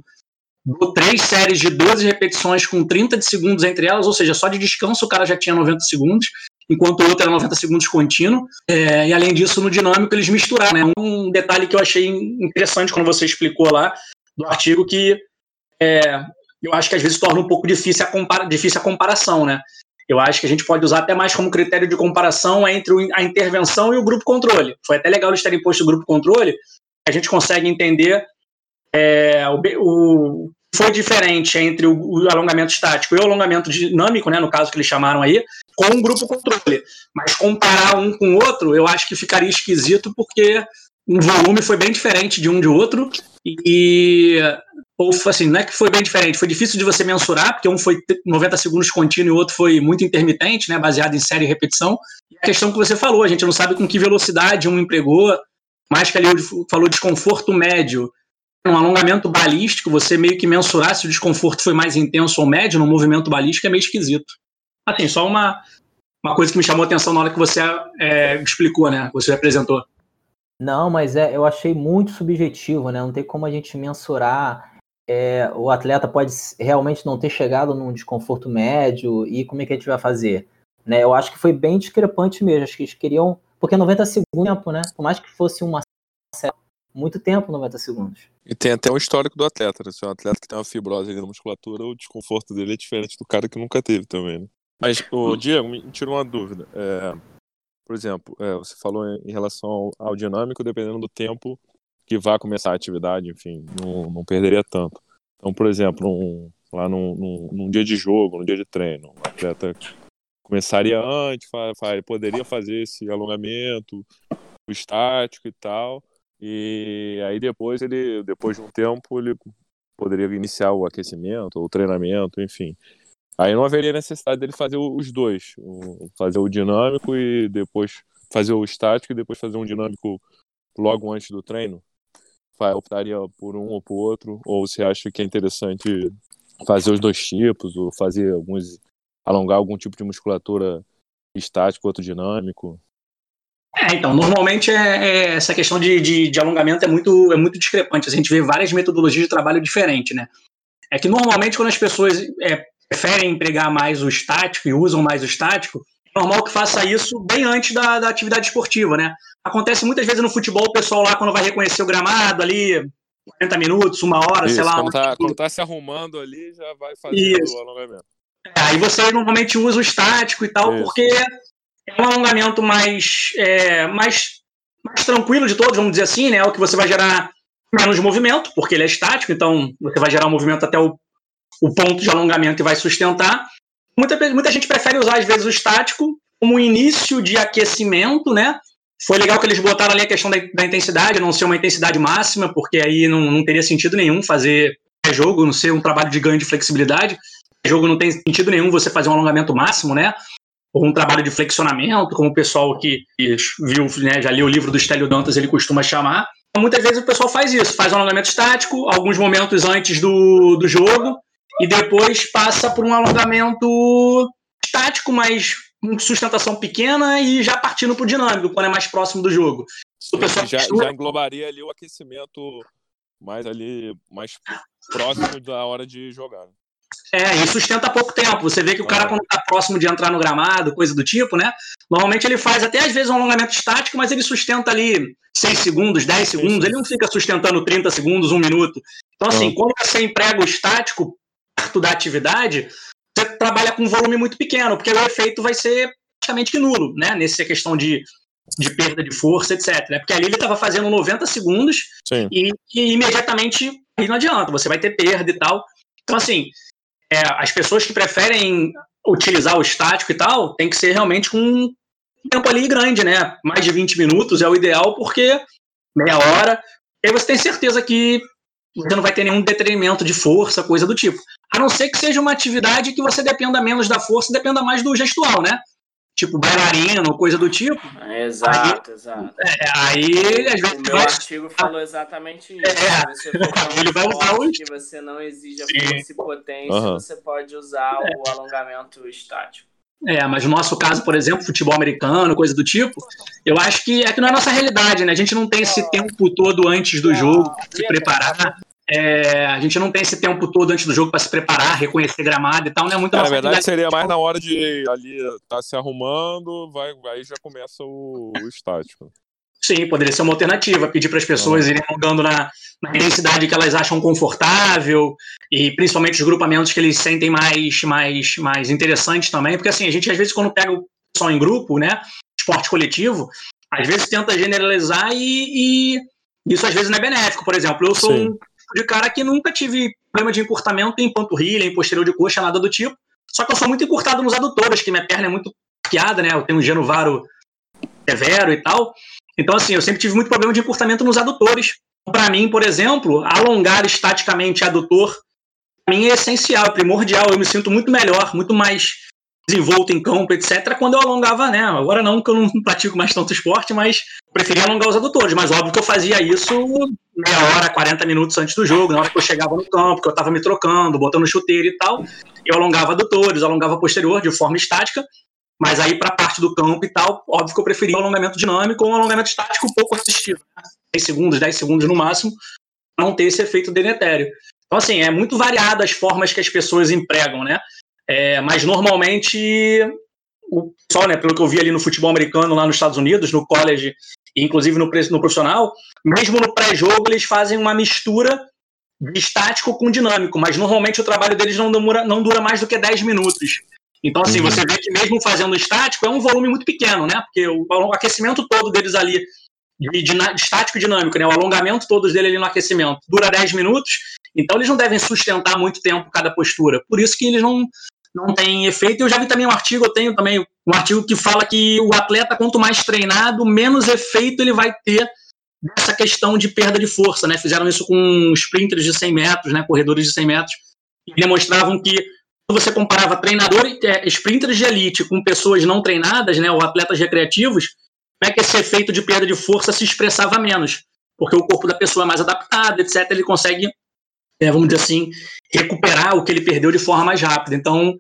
[SPEAKER 5] três séries de 12 repetições com 30 de segundos entre elas, ou seja, só de descanso o cara já tinha 90 segundos, enquanto o outro era 90 segundos contínuo. É, e além disso, no dinâmico eles misturaram. Né? Um detalhe que eu achei interessante quando você explicou lá do artigo que é, eu acho que às vezes torna um pouco difícil a, difícil a comparação, né? Eu acho que a gente pode usar até mais como critério de comparação entre a intervenção e o grupo controle. Foi até legal eles terem posto o grupo controle, a gente consegue entender é, o, o foi diferente entre o, o, alongamento estático e o alongamento dinâmico, né, no caso que eles chamaram aí, com o grupo controle. Mas comparar um com o outro, eu acho que ficaria esquisito porque o volume foi bem diferente de um de outro e ou assim, não é que foi bem diferente, foi difícil de você mensurar, porque um foi 90 segundos contínuo e o outro foi muito intermitente, né, baseado em série e repetição. E a questão que você falou, a gente não sabe com que velocidade um empregou, mais que ali falou desconforto médio. Um alongamento balístico, você meio que mensurar se o desconforto foi mais intenso ou médio no movimento balístico é meio esquisito. Assim, só uma, uma coisa que me chamou a atenção na hora que você é, explicou, né, você apresentou.
[SPEAKER 2] Não, mas é, eu achei muito subjetivo, né? Não tem como a gente mensurar é, o atleta pode realmente não ter chegado num desconforto médio e como é que a gente vai fazer? Né? Eu acho que foi bem discrepante mesmo. Acho que eles queriam. Porque 90 segundos é tempo, né? Por mais que fosse uma muito tempo 90 segundos.
[SPEAKER 4] E tem até um histórico do atleta, né? Se é um atleta que tem uma fibrose ali na musculatura, o desconforto dele é diferente do cara que nunca teve também, né? Mas, o Diego, me tirou uma dúvida. É, por exemplo, é, você falou em relação ao, dinâmico, dependendo do tempo que vá começar a atividade, enfim, não, não perderia tanto. Então, por exemplo, um, lá num, num, num, dia de jogo, num dia de treino, o atleta começaria antes, poderia fazer esse alongamento, o estático e tal, e aí depois ele, depois de um tempo, ele poderia iniciar o aquecimento, o treinamento, enfim. Aí não haveria necessidade dele fazer os dois, fazer o dinâmico e depois fazer o estático e depois fazer um dinâmico logo antes do treino optaria por um ou por outro? Ou você acha que é interessante fazer os dois tipos, ou fazer alguns. alongar algum tipo de musculatura estático, outro dinâmico?
[SPEAKER 5] É, então, normalmente é, é essa questão de, de, de, alongamento é muito, é muito discrepante. A gente vê várias metodologias de trabalho diferentes, né? É que normalmente quando as pessoas é, preferem empregar mais o estático e usam mais o estático, é normal que faça isso bem antes da, da atividade esportiva, né? Acontece muitas vezes no futebol, o pessoal lá, quando vai reconhecer o gramado ali, 40 minutos, uma hora,
[SPEAKER 4] Isso,
[SPEAKER 5] sei lá.
[SPEAKER 4] Quando tá, quando tá se arrumando ali, já vai fazendo
[SPEAKER 5] Isso.
[SPEAKER 4] o alongamento.
[SPEAKER 5] É, aí você normalmente usa o estático e tal,
[SPEAKER 4] Isso.
[SPEAKER 5] porque é um alongamento mais, é, mais, mais tranquilo de todos, vamos dizer assim, né? É o que você vai gerar menos movimento, porque ele é estático, então você vai gerar um movimento até o, o ponto de alongamento e vai sustentar. Muita, muita gente prefere usar, às vezes, o estático como início de aquecimento, né? Foi legal que eles botaram ali a questão da, da intensidade, não ser uma intensidade máxima, porque aí não, não teria sentido nenhum fazer jogo, não ser um trabalho de ganho de flexibilidade. jogo não tem sentido nenhum você fazer um alongamento máximo, né? Ou um trabalho de flexionamento, como o pessoal que viu, né, já leu o livro do Stélio Dantas, ele costuma chamar. Muitas vezes o pessoal faz isso, faz um alongamento estático, alguns momentos antes do, do jogo, e depois passa por um alongamento estático, mas com sustentação pequena e já partindo para o dinâmico, quando é mais próximo do jogo.
[SPEAKER 4] Já, já englobaria ali o aquecimento mais ali, mais próximo da hora de jogar. né?
[SPEAKER 5] É, e sustenta pouco tempo. Você vê que o cara, quando tá próximo de entrar no gramado, coisa do tipo, né? Normalmente ele faz até às vezes um alongamento estático, mas ele sustenta ali 6 segundos, 10 segundos, ele não fica sustentando 30 segundos, um minuto. Então, assim, quando você emprega o estático perto da atividade, você trabalha com um volume muito pequeno, porque o efeito vai ser praticamente nulo, né? Nessa questão de, de perda de força, etc. Né? Porque ali ele estava fazendo 90 segundos e, e, imediatamente não adianta, você vai ter perda e tal. Então, assim, é, as pessoas que preferem utilizar o estático e tal, tem que ser realmente com um tempo ali grande, né? Mais de 20 minutos é o ideal, porque meia hora, aí você tem certeza que você não vai ter nenhum detrimento de força, coisa do tipo. A não ser que seja uma atividade que você dependa menos da força, dependa mais do gestual, né? Tipo bailarino, coisa do tipo.
[SPEAKER 1] É, exato, aí, exato.
[SPEAKER 5] É, aí, às vezes.
[SPEAKER 1] O meu artigo falou exatamente isso.
[SPEAKER 5] É,
[SPEAKER 1] Se você for
[SPEAKER 5] ele vai usar
[SPEAKER 1] os... que você não exija força e potência, uhum. você pode usar o alongamento estático.
[SPEAKER 5] É, mas no nosso caso, por exemplo, futebol americano, coisa do tipo, eu acho que é que não é a nossa realidade, né? A gente não tem esse tempo todo antes do jogo para se preparar. É, a gente não tem esse tempo todo antes do jogo para se preparar, reconhecer gramado e tal, não é muito
[SPEAKER 4] é, Na verdade, seria mais na hora de ali tá se arrumando, vai, aí já começa o, o estático.
[SPEAKER 5] Sim, poderia ser uma alternativa, pedir para as pessoas irem mudando na, na, intensidade que elas acham confortável, e principalmente os grupamentos que eles sentem mais, mais, mais interessantes também, porque assim, a gente às vezes quando pega o pessoal em grupo, né, esporte coletivo, às vezes tenta generalizar e, e isso às vezes não é benéfico. Por exemplo, eu sou Sim. um de cara que nunca tive problema de encurtamento em panturrilha, em posterior de coxa, nada do tipo, só que eu sou muito encurtado nos adutores, que minha perna é muito arqueada, né, eu tenho um genovaro severo e tal, então, assim, eu sempre tive muito problema de encurtamento nos adutores. Para mim, por exemplo, alongar estaticamente adutor, mim é essencial, é primordial. Eu me sinto muito melhor, muito mais desenvolto em campo, etc., quando eu alongava, né? Agora não, que eu não pratico mais tanto esporte, mas preferia alongar os adutores. Mas óbvio que eu fazia isso meia hora, 40 minutos antes do jogo, na hora que eu chegava no campo, que eu estava me trocando, botando chuteiro e tal. Eu alongava adutores, alongava posterior de forma estática, mas aí, para a parte do campo e tal, óbvio que eu preferia um alongamento dinâmico ou um alongamento estático um pouco resistivo. Né? 10 segundos, 10 segundos no máximo, para não ter esse efeito deletério. Então, assim, é muito variado as formas que as pessoas empregam, né? É, mas normalmente, o pessoal, né, pelo que eu vi ali no futebol americano lá nos Estados Unidos, no college, inclusive no, no profissional, mesmo no pré-jogo eles fazem uma mistura de estático com dinâmico, mas normalmente o trabalho deles não dura, não dura mais do que 10 minutos. Então, assim, você vê que mesmo fazendo estático é um volume muito pequeno, né? Porque o, o aquecimento todo deles ali, de, de, de, estático e dinâmico, né? O alongamento todos dele ali no aquecimento dura 10 minutos, então eles não devem sustentar muito tempo cada postura. Por isso que eles não, não têm efeito. Eu já vi também um artigo, eu tenho também um artigo que fala que o atleta, quanto mais treinado, menos efeito ele vai ter dessa questão de perda de força, né? Fizeram isso com sprinters de 100 metros, né? Corredores de 100 metros, e demonstravam que você comparava treinadores, é, sprinters de elite com pessoas não treinadas, né, ou atletas recreativos, como é que esse efeito de perda de força se expressava menos? Porque o corpo da pessoa é mais adaptado, etc. Ele consegue, é, vamos dizer assim, recuperar o que ele perdeu de forma mais rápida. Então,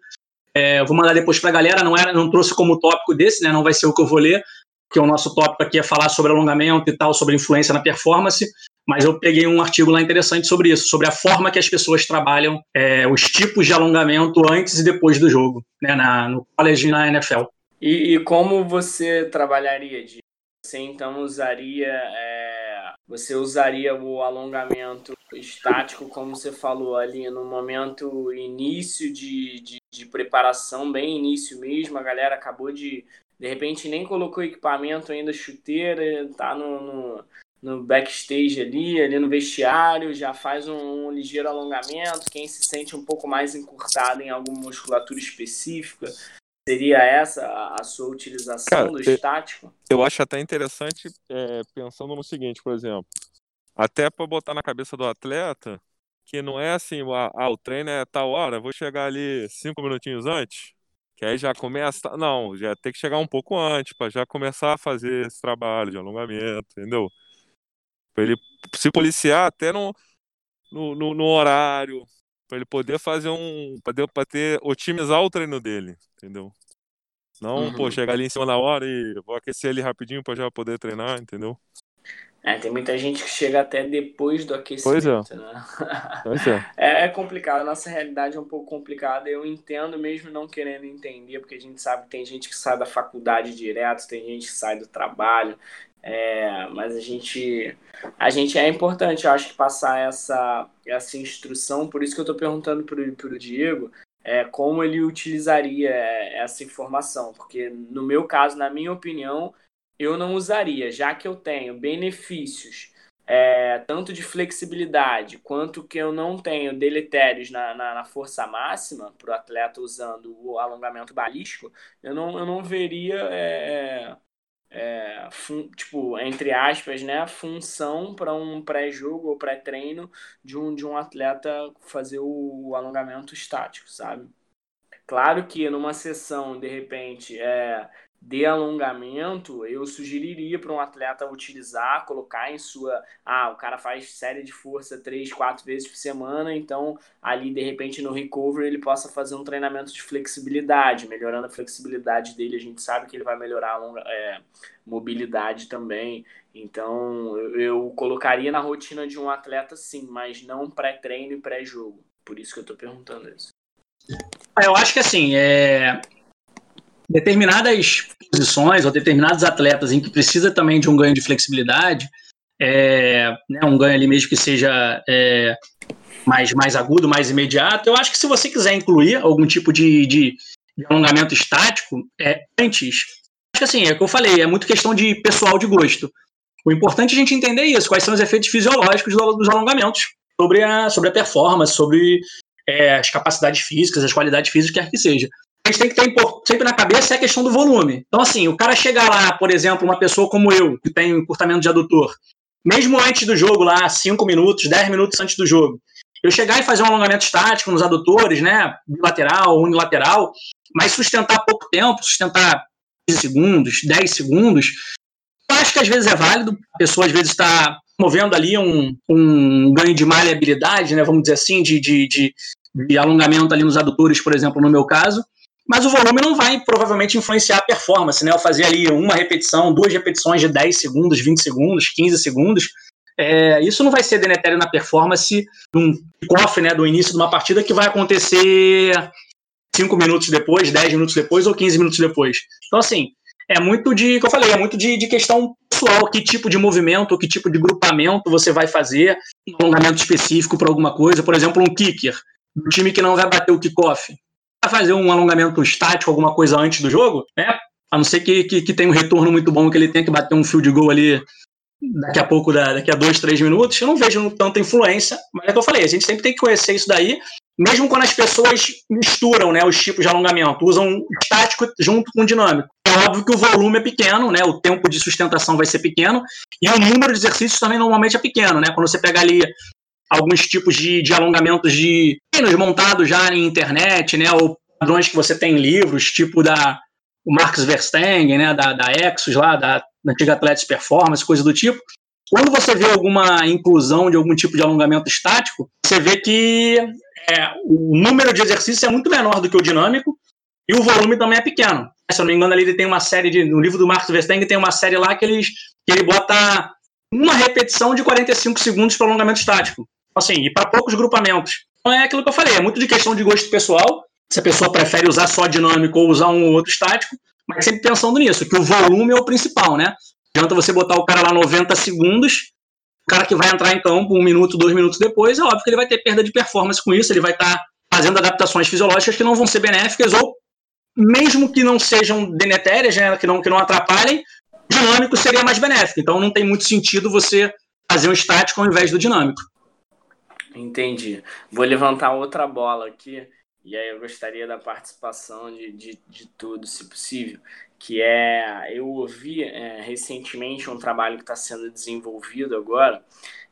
[SPEAKER 5] é, vou mandar depois para a galera. Não era, não trouxe como tópico desse, né? Não vai ser o que eu vou ler, porque o nosso tópico aqui é falar sobre alongamento e tal, sobre influência na performance mas eu peguei um artigo lá interessante sobre isso, sobre a forma que as pessoas trabalham é, os tipos de alongamento antes e depois do jogo, né, na, no college e na NFL.
[SPEAKER 1] E, e como você trabalharia? De, você então usaria é, você usaria o alongamento estático como você falou ali no momento início de, de, de, preparação bem início mesmo a galera acabou de de repente nem colocou equipamento ainda chuteira tá no, no, no backstage ali ali no vestiário já faz um, um ligeiro alongamento quem se sente um pouco mais encurtado em alguma musculatura específica Seria essa a sua utilização Cara, do estático?
[SPEAKER 4] Eu acho até interessante, é, pensando no seguinte, por exemplo, até para botar na cabeça do atleta que não é assim, ah, o treino é tal hora, vou chegar ali cinco minutinhos antes, que aí já começa. Não, já tem que chegar um pouco antes, para já começar a fazer esse trabalho de alongamento, entendeu? Para ele se policiar até no, no, no, no horário, para ele poder fazer um. para ter otimizar o treino dele, entendeu? Não, uhum. pô, chegar ali em cima da hora e vou aquecer ele rapidinho para já poder treinar, entendeu?
[SPEAKER 1] É, tem muita gente que chega até depois do aquecimento,
[SPEAKER 4] pois é.
[SPEAKER 1] né?
[SPEAKER 4] Pois é.
[SPEAKER 1] é. é. complicado, a nossa realidade é um pouco complicada. Eu entendo mesmo não querendo entender, porque a gente sabe que tem gente que sai da faculdade direto, tem gente que sai do trabalho, é, mas a gente, a gente é importante, eu acho que passar essa, essa instrução, por isso que eu estou perguntando para o Diego é, como ele utilizaria essa informação, porque no meu caso, na minha opinião, eu não usaria, já que eu tenho benefícios é, tanto de flexibilidade quanto que eu não tenho deletérios na, na, na força máxima para o atleta usando o alongamento balístico, eu não, eu não veria é, é, fun, tipo, entre aspas, né, função para um pré-jogo ou pré-treino de um, de um atleta fazer o alongamento estático, sabe? Claro que numa sessão, de repente, é, de alongamento, eu sugeriria para um atleta utilizar, colocar em sua. Ah, o cara faz série de força três, quatro vezes por semana, então ali de repente no recovery ele possa fazer um treinamento de flexibilidade, melhorando a flexibilidade dele. A gente sabe que ele vai melhorar a longa, é, mobilidade também. Então eu, colocaria na rotina de um atleta sim, mas não pré-treino e pré-jogo. Por isso que eu estou perguntando isso.
[SPEAKER 5] Eu acho que assim, é, determinadas posições ou determinados atletas em que precisa também de um ganho de flexibilidade, é, né, um ganho ali mesmo que seja é, mais, mais agudo, mais imediato, eu acho que se você quiser incluir algum tipo de, de, de alongamento estático, é, antes, acho que assim, é o que eu falei, é muito questão de pessoal de gosto. O importante é a gente entender isso, quais são os efeitos fisiológicos dos alongamentos sobre a, sobre a performance, sobre é, as capacidades físicas, as qualidades físicas, quer que seja gente tem que ter sempre na cabeça é a questão do volume. Então, assim, o cara chegar lá, por exemplo, uma pessoa como eu, que tem encurtamento de adutor, mesmo antes do jogo, lá, 5 minutos, 10 minutos antes do jogo, eu chegar e fazer um alongamento estático nos adutores, né, bilateral, unilateral, mas sustentar pouco tempo, sustentar 15 segundos, 10 segundos, eu acho que às vezes é válido, a pessoa às vezes está movendo ali um, um ganho de maleabilidade, né, vamos dizer assim, de, de, de, de alongamento ali nos adutores, por exemplo, no meu caso, mas o volume não vai provavelmente influenciar a performance, né? Eu fazer ali uma repetição, duas repetições de 10 segundos, 20 segundos, 15 segundos, é, isso não vai ser deletério na performance de um off né, do início de uma partida que vai acontecer 5 minutos depois, 10 minutos depois ou 15 minutos depois. Então, assim, é muito de, como eu falei, é muito de, de questão pessoal, que tipo de movimento, que tipo de grupamento você vai fazer, um alongamento específico para alguma coisa, por exemplo, um kicker, um time que não vai bater o kickoff fazer um alongamento estático, alguma coisa antes do jogo, né? A não ser que, que, que tenha um retorno muito bom, que ele tenha que bater um field goal ali daqui a pouco, daqui a dois, três minutos, eu não vejo tanta influência, mas é que eu falei, a gente sempre tem que conhecer isso daí, mesmo quando as pessoas misturam né, os tipos de alongamento, usam estático junto com dinâmico. É óbvio que o volume é pequeno, né, o tempo de sustentação vai ser pequeno, e o número de exercícios também normalmente é pequeno, né, quando você pega ali alguns tipos de, de alongamentos de treinos montados já em internet, né, ou padrões que você tem em livros, tipo da o Marcus Verstappen, né, da, da Exos lá, da, da antiga Athletics Performance, coisa do tipo. Quando você vê alguma inclusão de algum tipo de alongamento estático, você vê que é, o número de exercícios é muito menor do que o dinâmico e o volume também é pequeno. Se eu não me engano, ali ele tem uma série de. No livro do Marcos Verstappen tem uma série lá que, eles, que ele bota uma repetição de 45 segundos para alongamento estático. Assim, e para poucos grupamentos. Então é aquilo que eu falei, é muito de questão de gosto pessoal se a pessoa prefere usar só dinâmico ou usar um ou outro estático, mas sempre pensando nisso, que o volume é o principal, né? adianta você botar o cara lá 90 segundos, o cara que vai entrar em campo um minuto, dois minutos depois, é óbvio que ele vai ter perda de performance com isso, ele vai estar tá fazendo adaptações fisiológicas que não vão ser benéficas ou mesmo que não sejam denetérias, né, que, não, que não atrapalhem, dinâmico seria mais benéfico. Então não tem muito sentido você fazer um estático ao invés do dinâmico.
[SPEAKER 1] Entendi. Vou levantar outra bola aqui, e aí eu gostaria da participação de, de, de tudo, se possível, que é, eu ouvi é, recentemente um trabalho que está sendo desenvolvido agora,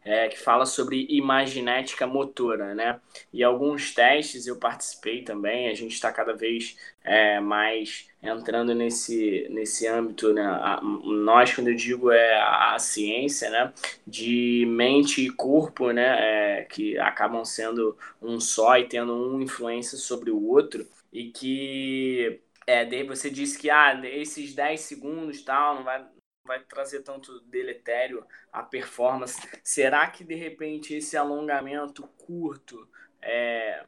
[SPEAKER 1] é, que fala sobre imaginética motora, né? E alguns testes eu participei também, a gente está cada vez é, mais entrando nesse, nesse âmbito, né? A, nós, quando eu digo é a, a, ciência, né? De mente e corpo, né? É, que acabam sendo um só e tendo uma influência sobre o outro e que é, daí você disse que ah, esses 10 segundos tal, não vai, vai trazer tanto deletério a performance. Será que de repente esse alongamento curto é,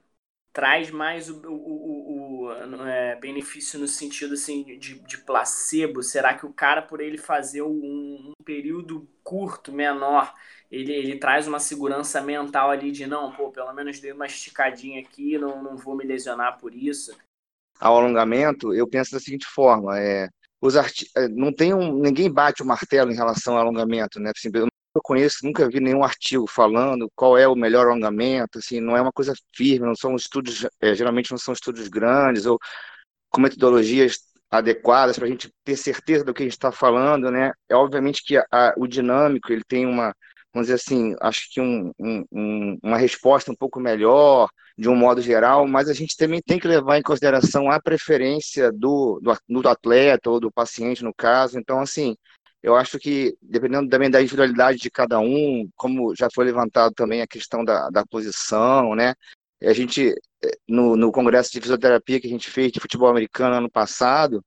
[SPEAKER 1] traz mais o, o, o, o é, benefício no sentido assim, de, de, placebo? Será que o cara, por ele fazer um, um período curto, menor, ele, ele traz uma segurança mental ali de não, pô, pelo menos dei uma esticadinha aqui, não, não vou me lesionar por isso?
[SPEAKER 6] Ao alongamento, eu penso da seguinte forma: é, os arti... Eh, não tem um... ninguém bate o martelo em relação ao alongamento, né? Assim, eu não conheço, nunca vi nenhum artigo falando qual é o melhor alongamento, assim, não é uma coisa firme, não são estudos, é, geralmente não são estudos grandes ou com metodologias adequadas para a gente ter certeza do que a gente está falando, né? É obviamente que a, o dinâmico ele tem uma vamos dizer assim, acho que um, um, uma resposta um pouco melhor, de um modo geral, mas a gente também tem que levar em consideração a preferência do, do, do atleta ou do paciente, no caso. Então, assim, eu acho que, dependendo também da individualidade de cada um, como já foi levantado também a questão da, da posição, né? A gente, no, no congresso de fisioterapia que a gente fez de futebol americano ano passado,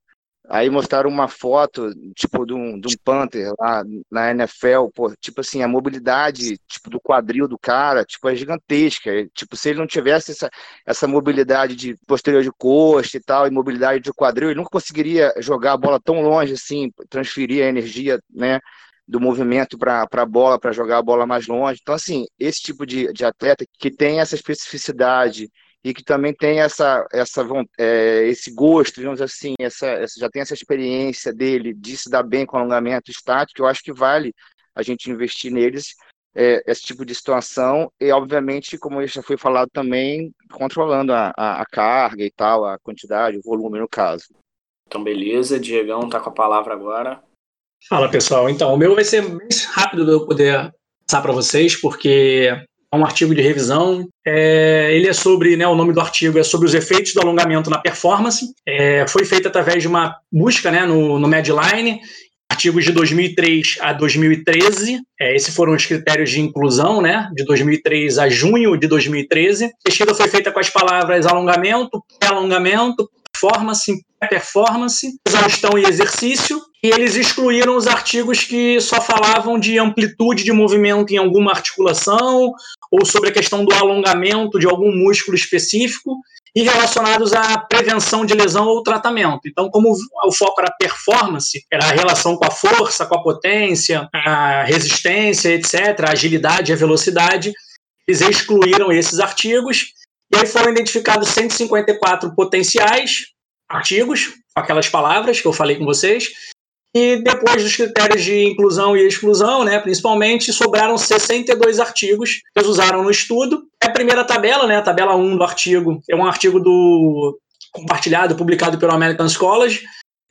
[SPEAKER 6] Aí mostraram uma foto, tipo, de um, de um Panther lá na NFL, pô, tipo assim, a mobilidade, tipo, do quadril do cara, tipo, é gigantesca. É, tipo, se ele não tivesse essa, essa mobilidade de posterior de costa e tal, e mobilidade de quadril, ele nunca conseguiria jogar a bola tão longe assim, transferir a energia, né, do movimento para a bola, para jogar a bola mais longe. Então, assim, esse tipo de, de atleta que tem essa especificidade e que também tem essa, essa é, esse gosto, digamos assim, essa, essa, já tem essa experiência dele de se dar bem com alongamento estático, eu acho que vale a gente investir neles, é, esse tipo de situação, e obviamente, como já foi falado também, controlando a, a, a, carga e tal, a quantidade, o volume no caso.
[SPEAKER 1] Então, beleza, Diegão tá com a palavra agora.
[SPEAKER 5] Fala pessoal, então, o meu vai ser mais rápido de eu poder passar para vocês, porque é um artigo de revisão. É, ele é sobre, né, o nome do artigo é sobre os efeitos do alongamento na performance. É, foi feito através de uma busca né, no, no Medline, artigos de 2003 a 2013. É, esses foram os critérios de inclusão, né, de 2003 a junho de 2013. A pesquisa foi feita com as palavras alongamento, pré-alongamento, performance, performance, exaustão e exercício, e eles excluíram os artigos que só falavam de amplitude de movimento em alguma articulação ou sobre a questão do alongamento de algum músculo específico e relacionados à prevenção de lesão ou tratamento. Então, como o foco era performance, era a relação com a força, com a potência, a resistência, etc., a agilidade, a velocidade, eles excluíram esses artigos e aí foram identificados 154 potenciais artigos, aquelas palavras que eu falei com vocês, e depois dos critérios de inclusão e exclusão, né, principalmente, sobraram 62 artigos que eles usaram no estudo. É a primeira tabela, né, a tabela 1 do artigo, é um artigo do compartilhado, publicado pelo American Scholars,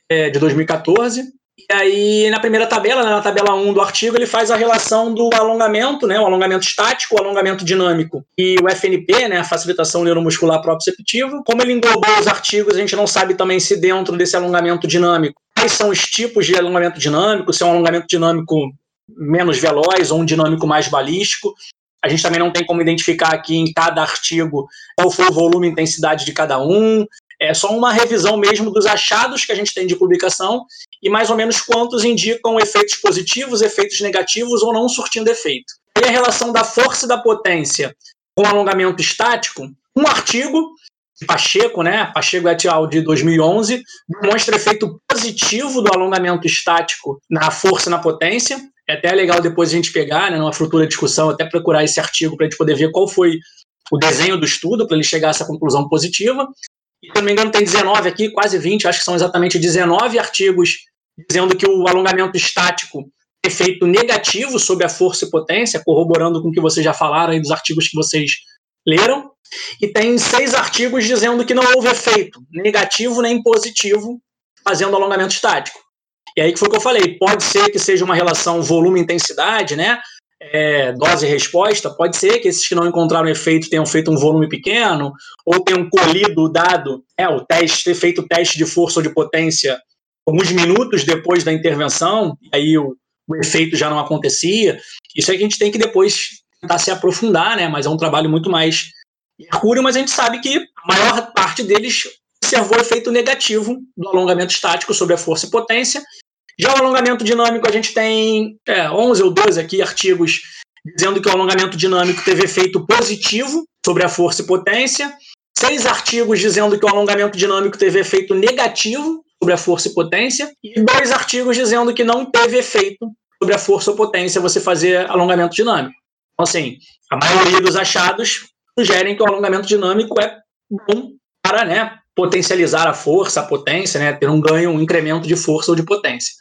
[SPEAKER 5] é, de 2014. E aí, na primeira tabela, né, na tabela 1 do artigo, ele faz a relação do alongamento, né, o alongamento estático, o alongamento dinâmico e o FNP, né, a facilitação neuromuscular proprioceptiva. Como ele englobou os artigos, a gente não sabe também se dentro desse alongamento dinâmico, quais são os tipos de alongamento dinâmico, se é um alongamento dinâmico menos veloz ou um dinâmico mais balístico. A gente também não tem como identificar aqui em cada artigo qual foi o volume e intensidade de cada um, é só uma revisão mesmo dos achados que a gente tem de publicação e mais ou menos quantos indicam efeitos positivos, efeitos negativos ou não surtindo efeito. E a relação da força e da potência com alongamento estático, um artigo Pacheco, né? Pacheco et al. de 2011, demonstra efeito positivo do alongamento estático na força e na potência. É até legal depois a gente pegar, né, numa futura discussão, até procurar esse artigo para a gente poder ver qual foi o desenho do estudo para ele chegar a essa conclusão positiva. E, se não me engano, tem 19 aqui, quase 20, acho que são exatamente 19 artigos dizendo que o alongamento estático tem efeito negativo sobre a força e potência, corroborando com o que vocês já falaram aí dos artigos que vocês leram. E tem seis artigos dizendo que não houve efeito negativo nem positivo fazendo alongamento estático. E aí que foi o que eu falei, pode ser que seja uma relação volume-intensidade, né? É, dose e resposta, pode ser que esses que não encontraram efeito tenham feito um volume pequeno, ou tenham colhido o dado, é, o teste, ter feito o teste de força ou de potência alguns minutos depois da intervenção, e aí o, o efeito já não acontecia. Isso aí que a gente tem que depois tentar se aprofundar, né? Mas é um trabalho muito mais mercúrio, mas a gente sabe que a maior parte deles observou efeito negativo do alongamento estático sobre a força e potência. Já o alongamento dinâmico, a gente tem é, 11 ou 12 aqui artigos dizendo que o alongamento dinâmico teve efeito positivo sobre a força e potência. Seis artigos dizendo que o alongamento dinâmico teve efeito negativo sobre a força e potência. E dois artigos dizendo que não teve efeito sobre a força ou potência você fazer alongamento dinâmico. Então, assim, a maioria dos achados sugerem que o alongamento dinâmico é bom para né, potencializar a força, a potência, né, ter um ganho, um incremento de força ou de potência.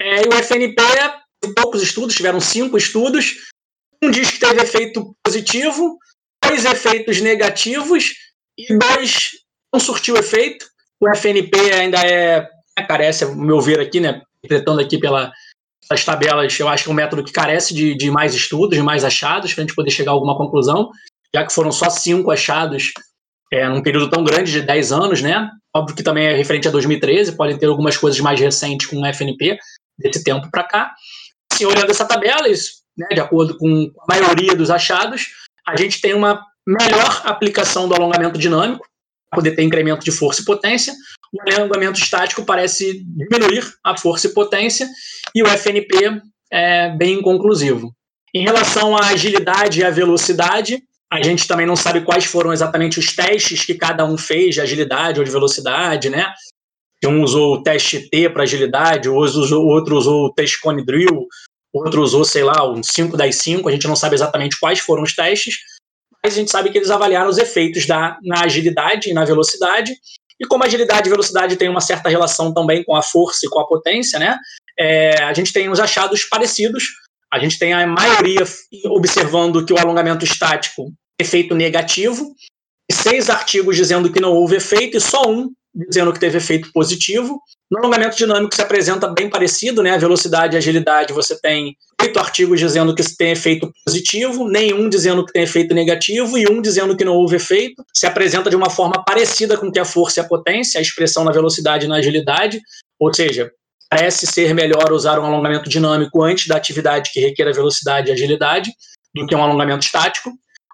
[SPEAKER 5] É, e o FNP, poucos estudos, tiveram cinco estudos. Um diz que teve efeito positivo, dois efeitos negativos e dois não surtiu efeito. O FNP ainda é, é carece, ao meu ver aqui, né, interpretando aqui pelas tabelas, eu acho que é um método que carece de, de mais estudos, de mais achados, para a gente poder chegar a alguma conclusão, já que foram só cinco achados é, num período tão grande de 10 anos, né? Óbvio que também é referente a 2013, podem ter algumas coisas mais recentes com o FNP, desse tempo para cá. Se olhando essa tabela, isso, né, de acordo com a maioria dos achados, a gente tem uma melhor aplicação do alongamento dinâmico, para poder ter incremento de força e potência. O alongamento estático parece diminuir a força e potência, e o FNP é bem inconclusivo. Em relação à agilidade e à velocidade, a gente também não sabe quais foram exatamente os testes que cada um fez de agilidade ou de velocidade, né? Um usou o teste T para agilidade, o outro usou, o teste Cone Drill, outro usou, sei lá, um 5 das 5, a gente não sabe exatamente quais foram os testes, mas a gente sabe que eles avaliaram os efeitos da, na agilidade e na velocidade, e como agilidade e velocidade tem uma certa relação também com a força e com a potência, né? É, a gente tem uns achados parecidos, a gente tem a maioria observando que o alongamento estático efeito negativo, seis artigos dizendo que não houve efeito e só um dizendo que teve efeito positivo. No alongamento dinâmico se apresenta bem parecido, né? A velocidade e agilidade você tem oito artigos dizendo que tem efeito positivo, nenhum dizendo que tem efeito negativo e um dizendo que não houve efeito. Se apresenta de uma forma parecida com que a força e a potência, a expressão na velocidade e na agilidade, ou seja, parece ser melhor usar um alongamento dinâmico antes da atividade que requer velocidade e agilidade do que um alongamento estático.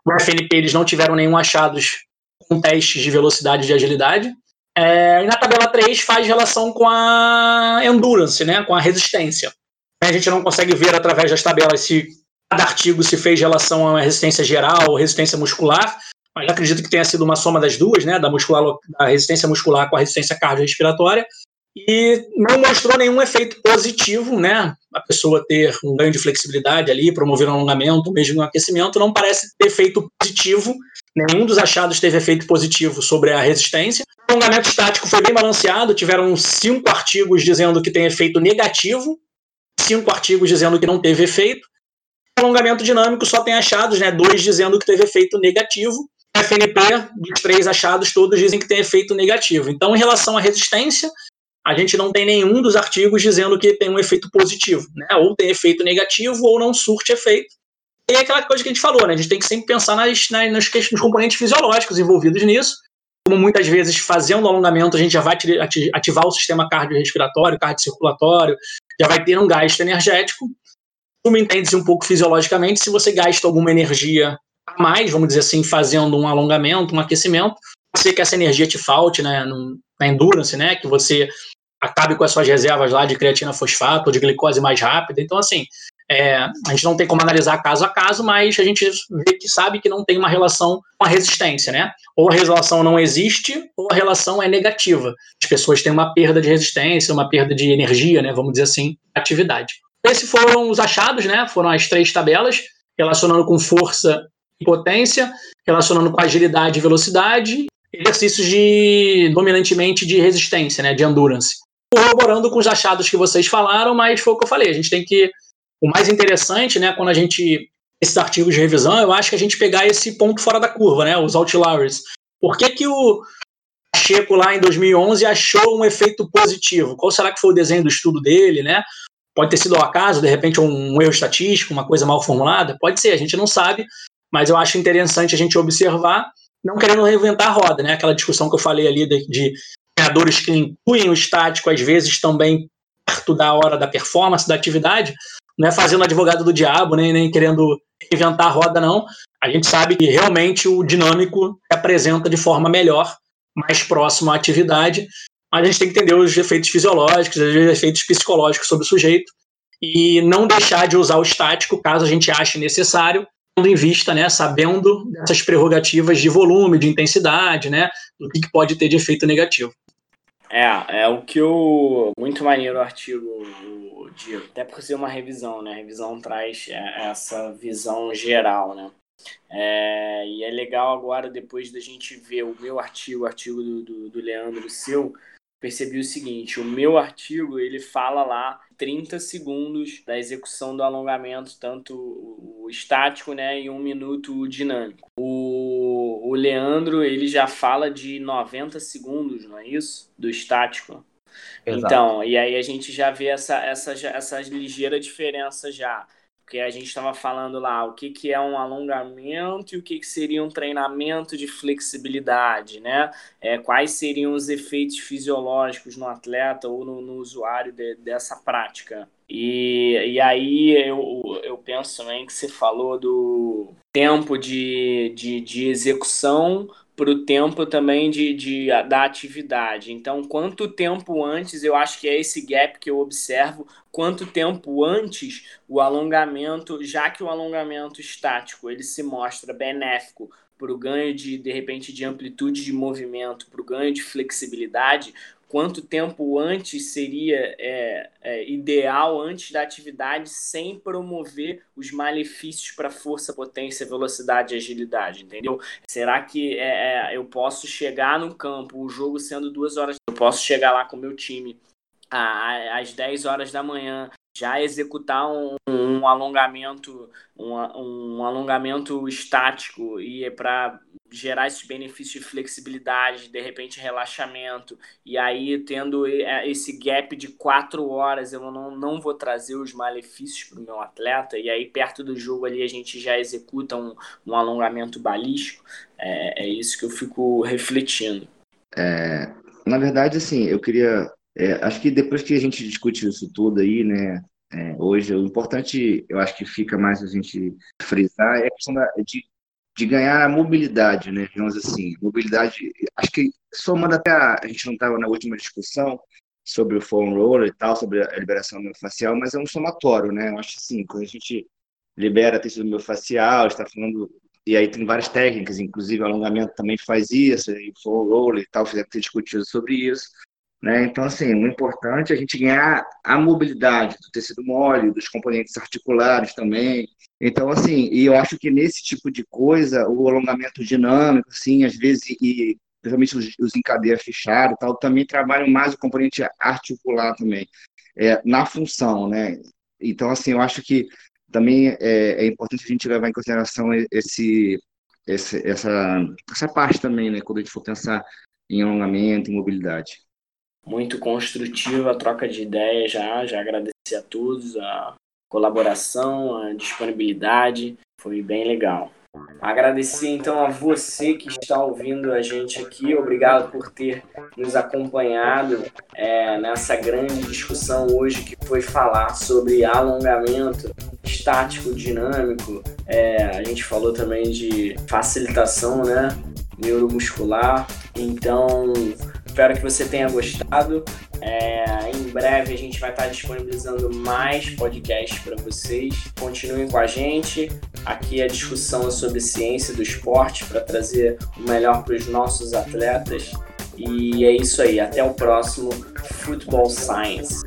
[SPEAKER 5] O FNP eles não tiveram nenhum achados com testes de velocidade e de agilidade. É, e na tabela 3 faz relação com a endurance, né, com a resistência. A gente não consegue ver através das tabelas se cada artigo se fez relação uma resistência geral ou resistência muscular, mas acredito que tenha sido uma soma das duas, né, da, muscular, da resistência muscular com a resistência cardiorrespiratória, e não mostrou nenhum efeito positivo, né? A pessoa ter um ganho de flexibilidade ali, promover um alongamento, mesmo um aquecimento, não parece ter efeito positivo. Nenhum dos achados teve efeito positivo sobre a resistência. O alongamento estático foi bem balanceado, tiveram cinco artigos dizendo que tem efeito negativo, cinco artigos dizendo que não teve efeito. O alongamento dinâmico só tem achados, né? Dois dizendo que teve efeito negativo. FNP, dos três achados, todos dizem que tem efeito negativo. Então, em relação à resistência, a gente não tem nenhum dos artigos dizendo que tem um efeito positivo, né? Ou tem efeito negativo ou não surte efeito. E é aquela coisa que a gente falou, né? A gente tem que sempre pensar nas, nas, nos componentes fisiológicos envolvidos nisso. Como muitas vezes, fazendo alongamento, a gente já vai ativar o sistema cardiorrespiratório, cardiocirculatório, já vai ter um gasto energético. Como entende-se um pouco fisiologicamente, se você gasta alguma energia a mais, vamos dizer assim, fazendo um alongamento, um aquecimento, pode ser que essa energia te falte né, na endurance, né? Que você acabe com as suas reservas lá de creatina fosfato de glicose mais rápida. Então, assim, É, a gente não tem como analisar caso a caso, mas a gente vê que sabe que não tem uma relação com a resistência, né? Ou a relação não existe, ou a relação é negativa. As pessoas têm uma perda de resistência, uma perda de energia, né? Vamos dizer assim, atividade. Esses foram os achados, né? Foram as três tabelas, relacionando com força e potência, relacionando com agilidade e velocidade, exercícios de dominantemente de resistência, né? De endurance. Corroborando com os achados que vocês falaram, mas foi o que eu falei. A gente tem que o mais interessante, né, quando a gente esses artigos de revisão, eu acho que a gente pegar esse ponto fora da curva, né, os outliers. Por que que o Checo lá em 2011 achou um efeito positivo? Qual será que foi o desenho do estudo dele, né? Pode ter sido ao acaso, de repente um erro estatístico, uma coisa mal formulada? Pode ser, a gente não sabe, mas eu acho interessante a gente observar, não querendo reinventar a roda, né? Aquela discussão que eu falei ali de, de treinadores que incluem o estático, às vezes também perto da hora da performance, da atividade, não é fazendo advogado do diabo, nem, nem querendo inventar a roda, não. A gente sabe que realmente o dinâmico se apresenta de forma melhor, mais próximo à atividade, mas a gente tem que entender os efeitos fisiológicos, os efeitos psicológicos sobre o sujeito e não deixar de usar o estático caso a gente ache necessário, tendo em vista, né, sabendo dessas prerrogativas de volume, de intensidade, né, do que pode ter de efeito negativo.
[SPEAKER 1] É, é o que o. Muito maneiro o artigo, Diego. Até por ser uma revisão, né? A revisão traz é, essa visão geral, né? É, e é legal agora, depois da gente ver o meu artigo, o artigo do, do, do Leandro, o seu, percebi o seguinte: o meu artigo ele fala lá 30 segundos da execução do alongamento, tanto o estático né, e um minuto dinâmico. O, o Leandro ele já fala de 90 segundos, não é isso? Do estático. Exato. Então, e aí a gente já vê essa, essa, essa ligeira diferença já porque a gente estava falando lá o que, que é um alongamento e o que, que seria um treinamento de flexibilidade, né? É, quais seriam os efeitos fisiológicos no atleta ou no, no usuário de, dessa prática. E, e aí eu, eu penso também que você falou do tempo de, de, de execução para o tempo também de, de, da atividade. Então, quanto tempo antes, eu acho que é esse gap que eu observo, quanto tempo antes o alongamento, já que o alongamento estático ele se mostra benéfico para o ganho de, de repente, de amplitude de movimento, para o ganho de flexibilidade, quanto tempo antes seria é, é, ideal antes da atividade sem promover os malefícios para força, potência, velocidade e agilidade, entendeu? Será que é, é, eu posso chegar no campo, o jogo sendo duas horas, eu posso chegar lá com o meu time às 10 horas da manhã, já executar um, um alongamento, um, um alongamento estático e é para gerar esses benefícios de flexibilidade, de repente relaxamento, e aí tendo é, esse gap de quatro horas, eu não, não vou trazer os malefícios para o meu atleta, e aí perto do jogo ali a gente já executa um, um alongamento balístico, é, é isso que eu fico refletindo.
[SPEAKER 6] É, na verdade, assim, eu queria, é, acho que depois que a gente discute isso tudo aí, né, é, hoje, o importante, eu acho que fica mais a gente frisar, é a questão da, de de ganhar mobilidade, né? Digamos assim, mobilidade. Acho que somando até a, a gente não estava na última discussão sobre o foam roller e tal, sobre a liberação miofascial, mas é um somatório, né? Eu acho assim, quando a gente libera tecido miofascial, está falando e aí tem várias técnicas, inclusive alongamento também faz isso, e foam roller e tal, fizemos ter discutido sobre isso. Né? Então, assim, o importante é a gente ganhar a mobilidade do tecido mole, dos componentes articulares também. Então, assim, e eu acho que nesse tipo de coisa, o alongamento dinâmico, assim, às vezes, e principalmente os, os em cadeia fechada tal, também trabalham mais o componente articular também, é, na função, né? Então, assim, eu acho que também é, é importante a gente levar em consideração esse, esse, essa, essa parte também, né? Quando a gente for pensar em alongamento, em mobilidade
[SPEAKER 1] muito construtiva a troca de ideias já. Já agradecer a todos a colaboração, a disponibilidade. Foi bem legal. Agradecer então a você que está ouvindo a gente aqui. Obrigado por ter nos acompanhado é, nessa grande discussão hoje que foi falar sobre alongamento estático dinâmico. É, a gente falou também de facilitação né, neuromuscular. Então, Espero que você tenha gostado. É, em breve a gente vai estar disponibilizando mais podcasts para vocês. Continuem com a gente. Aqui a discussão é sobre ciência do esporte para trazer o melhor para os nossos atletas. E é isso aí. Até o próximo Football Science.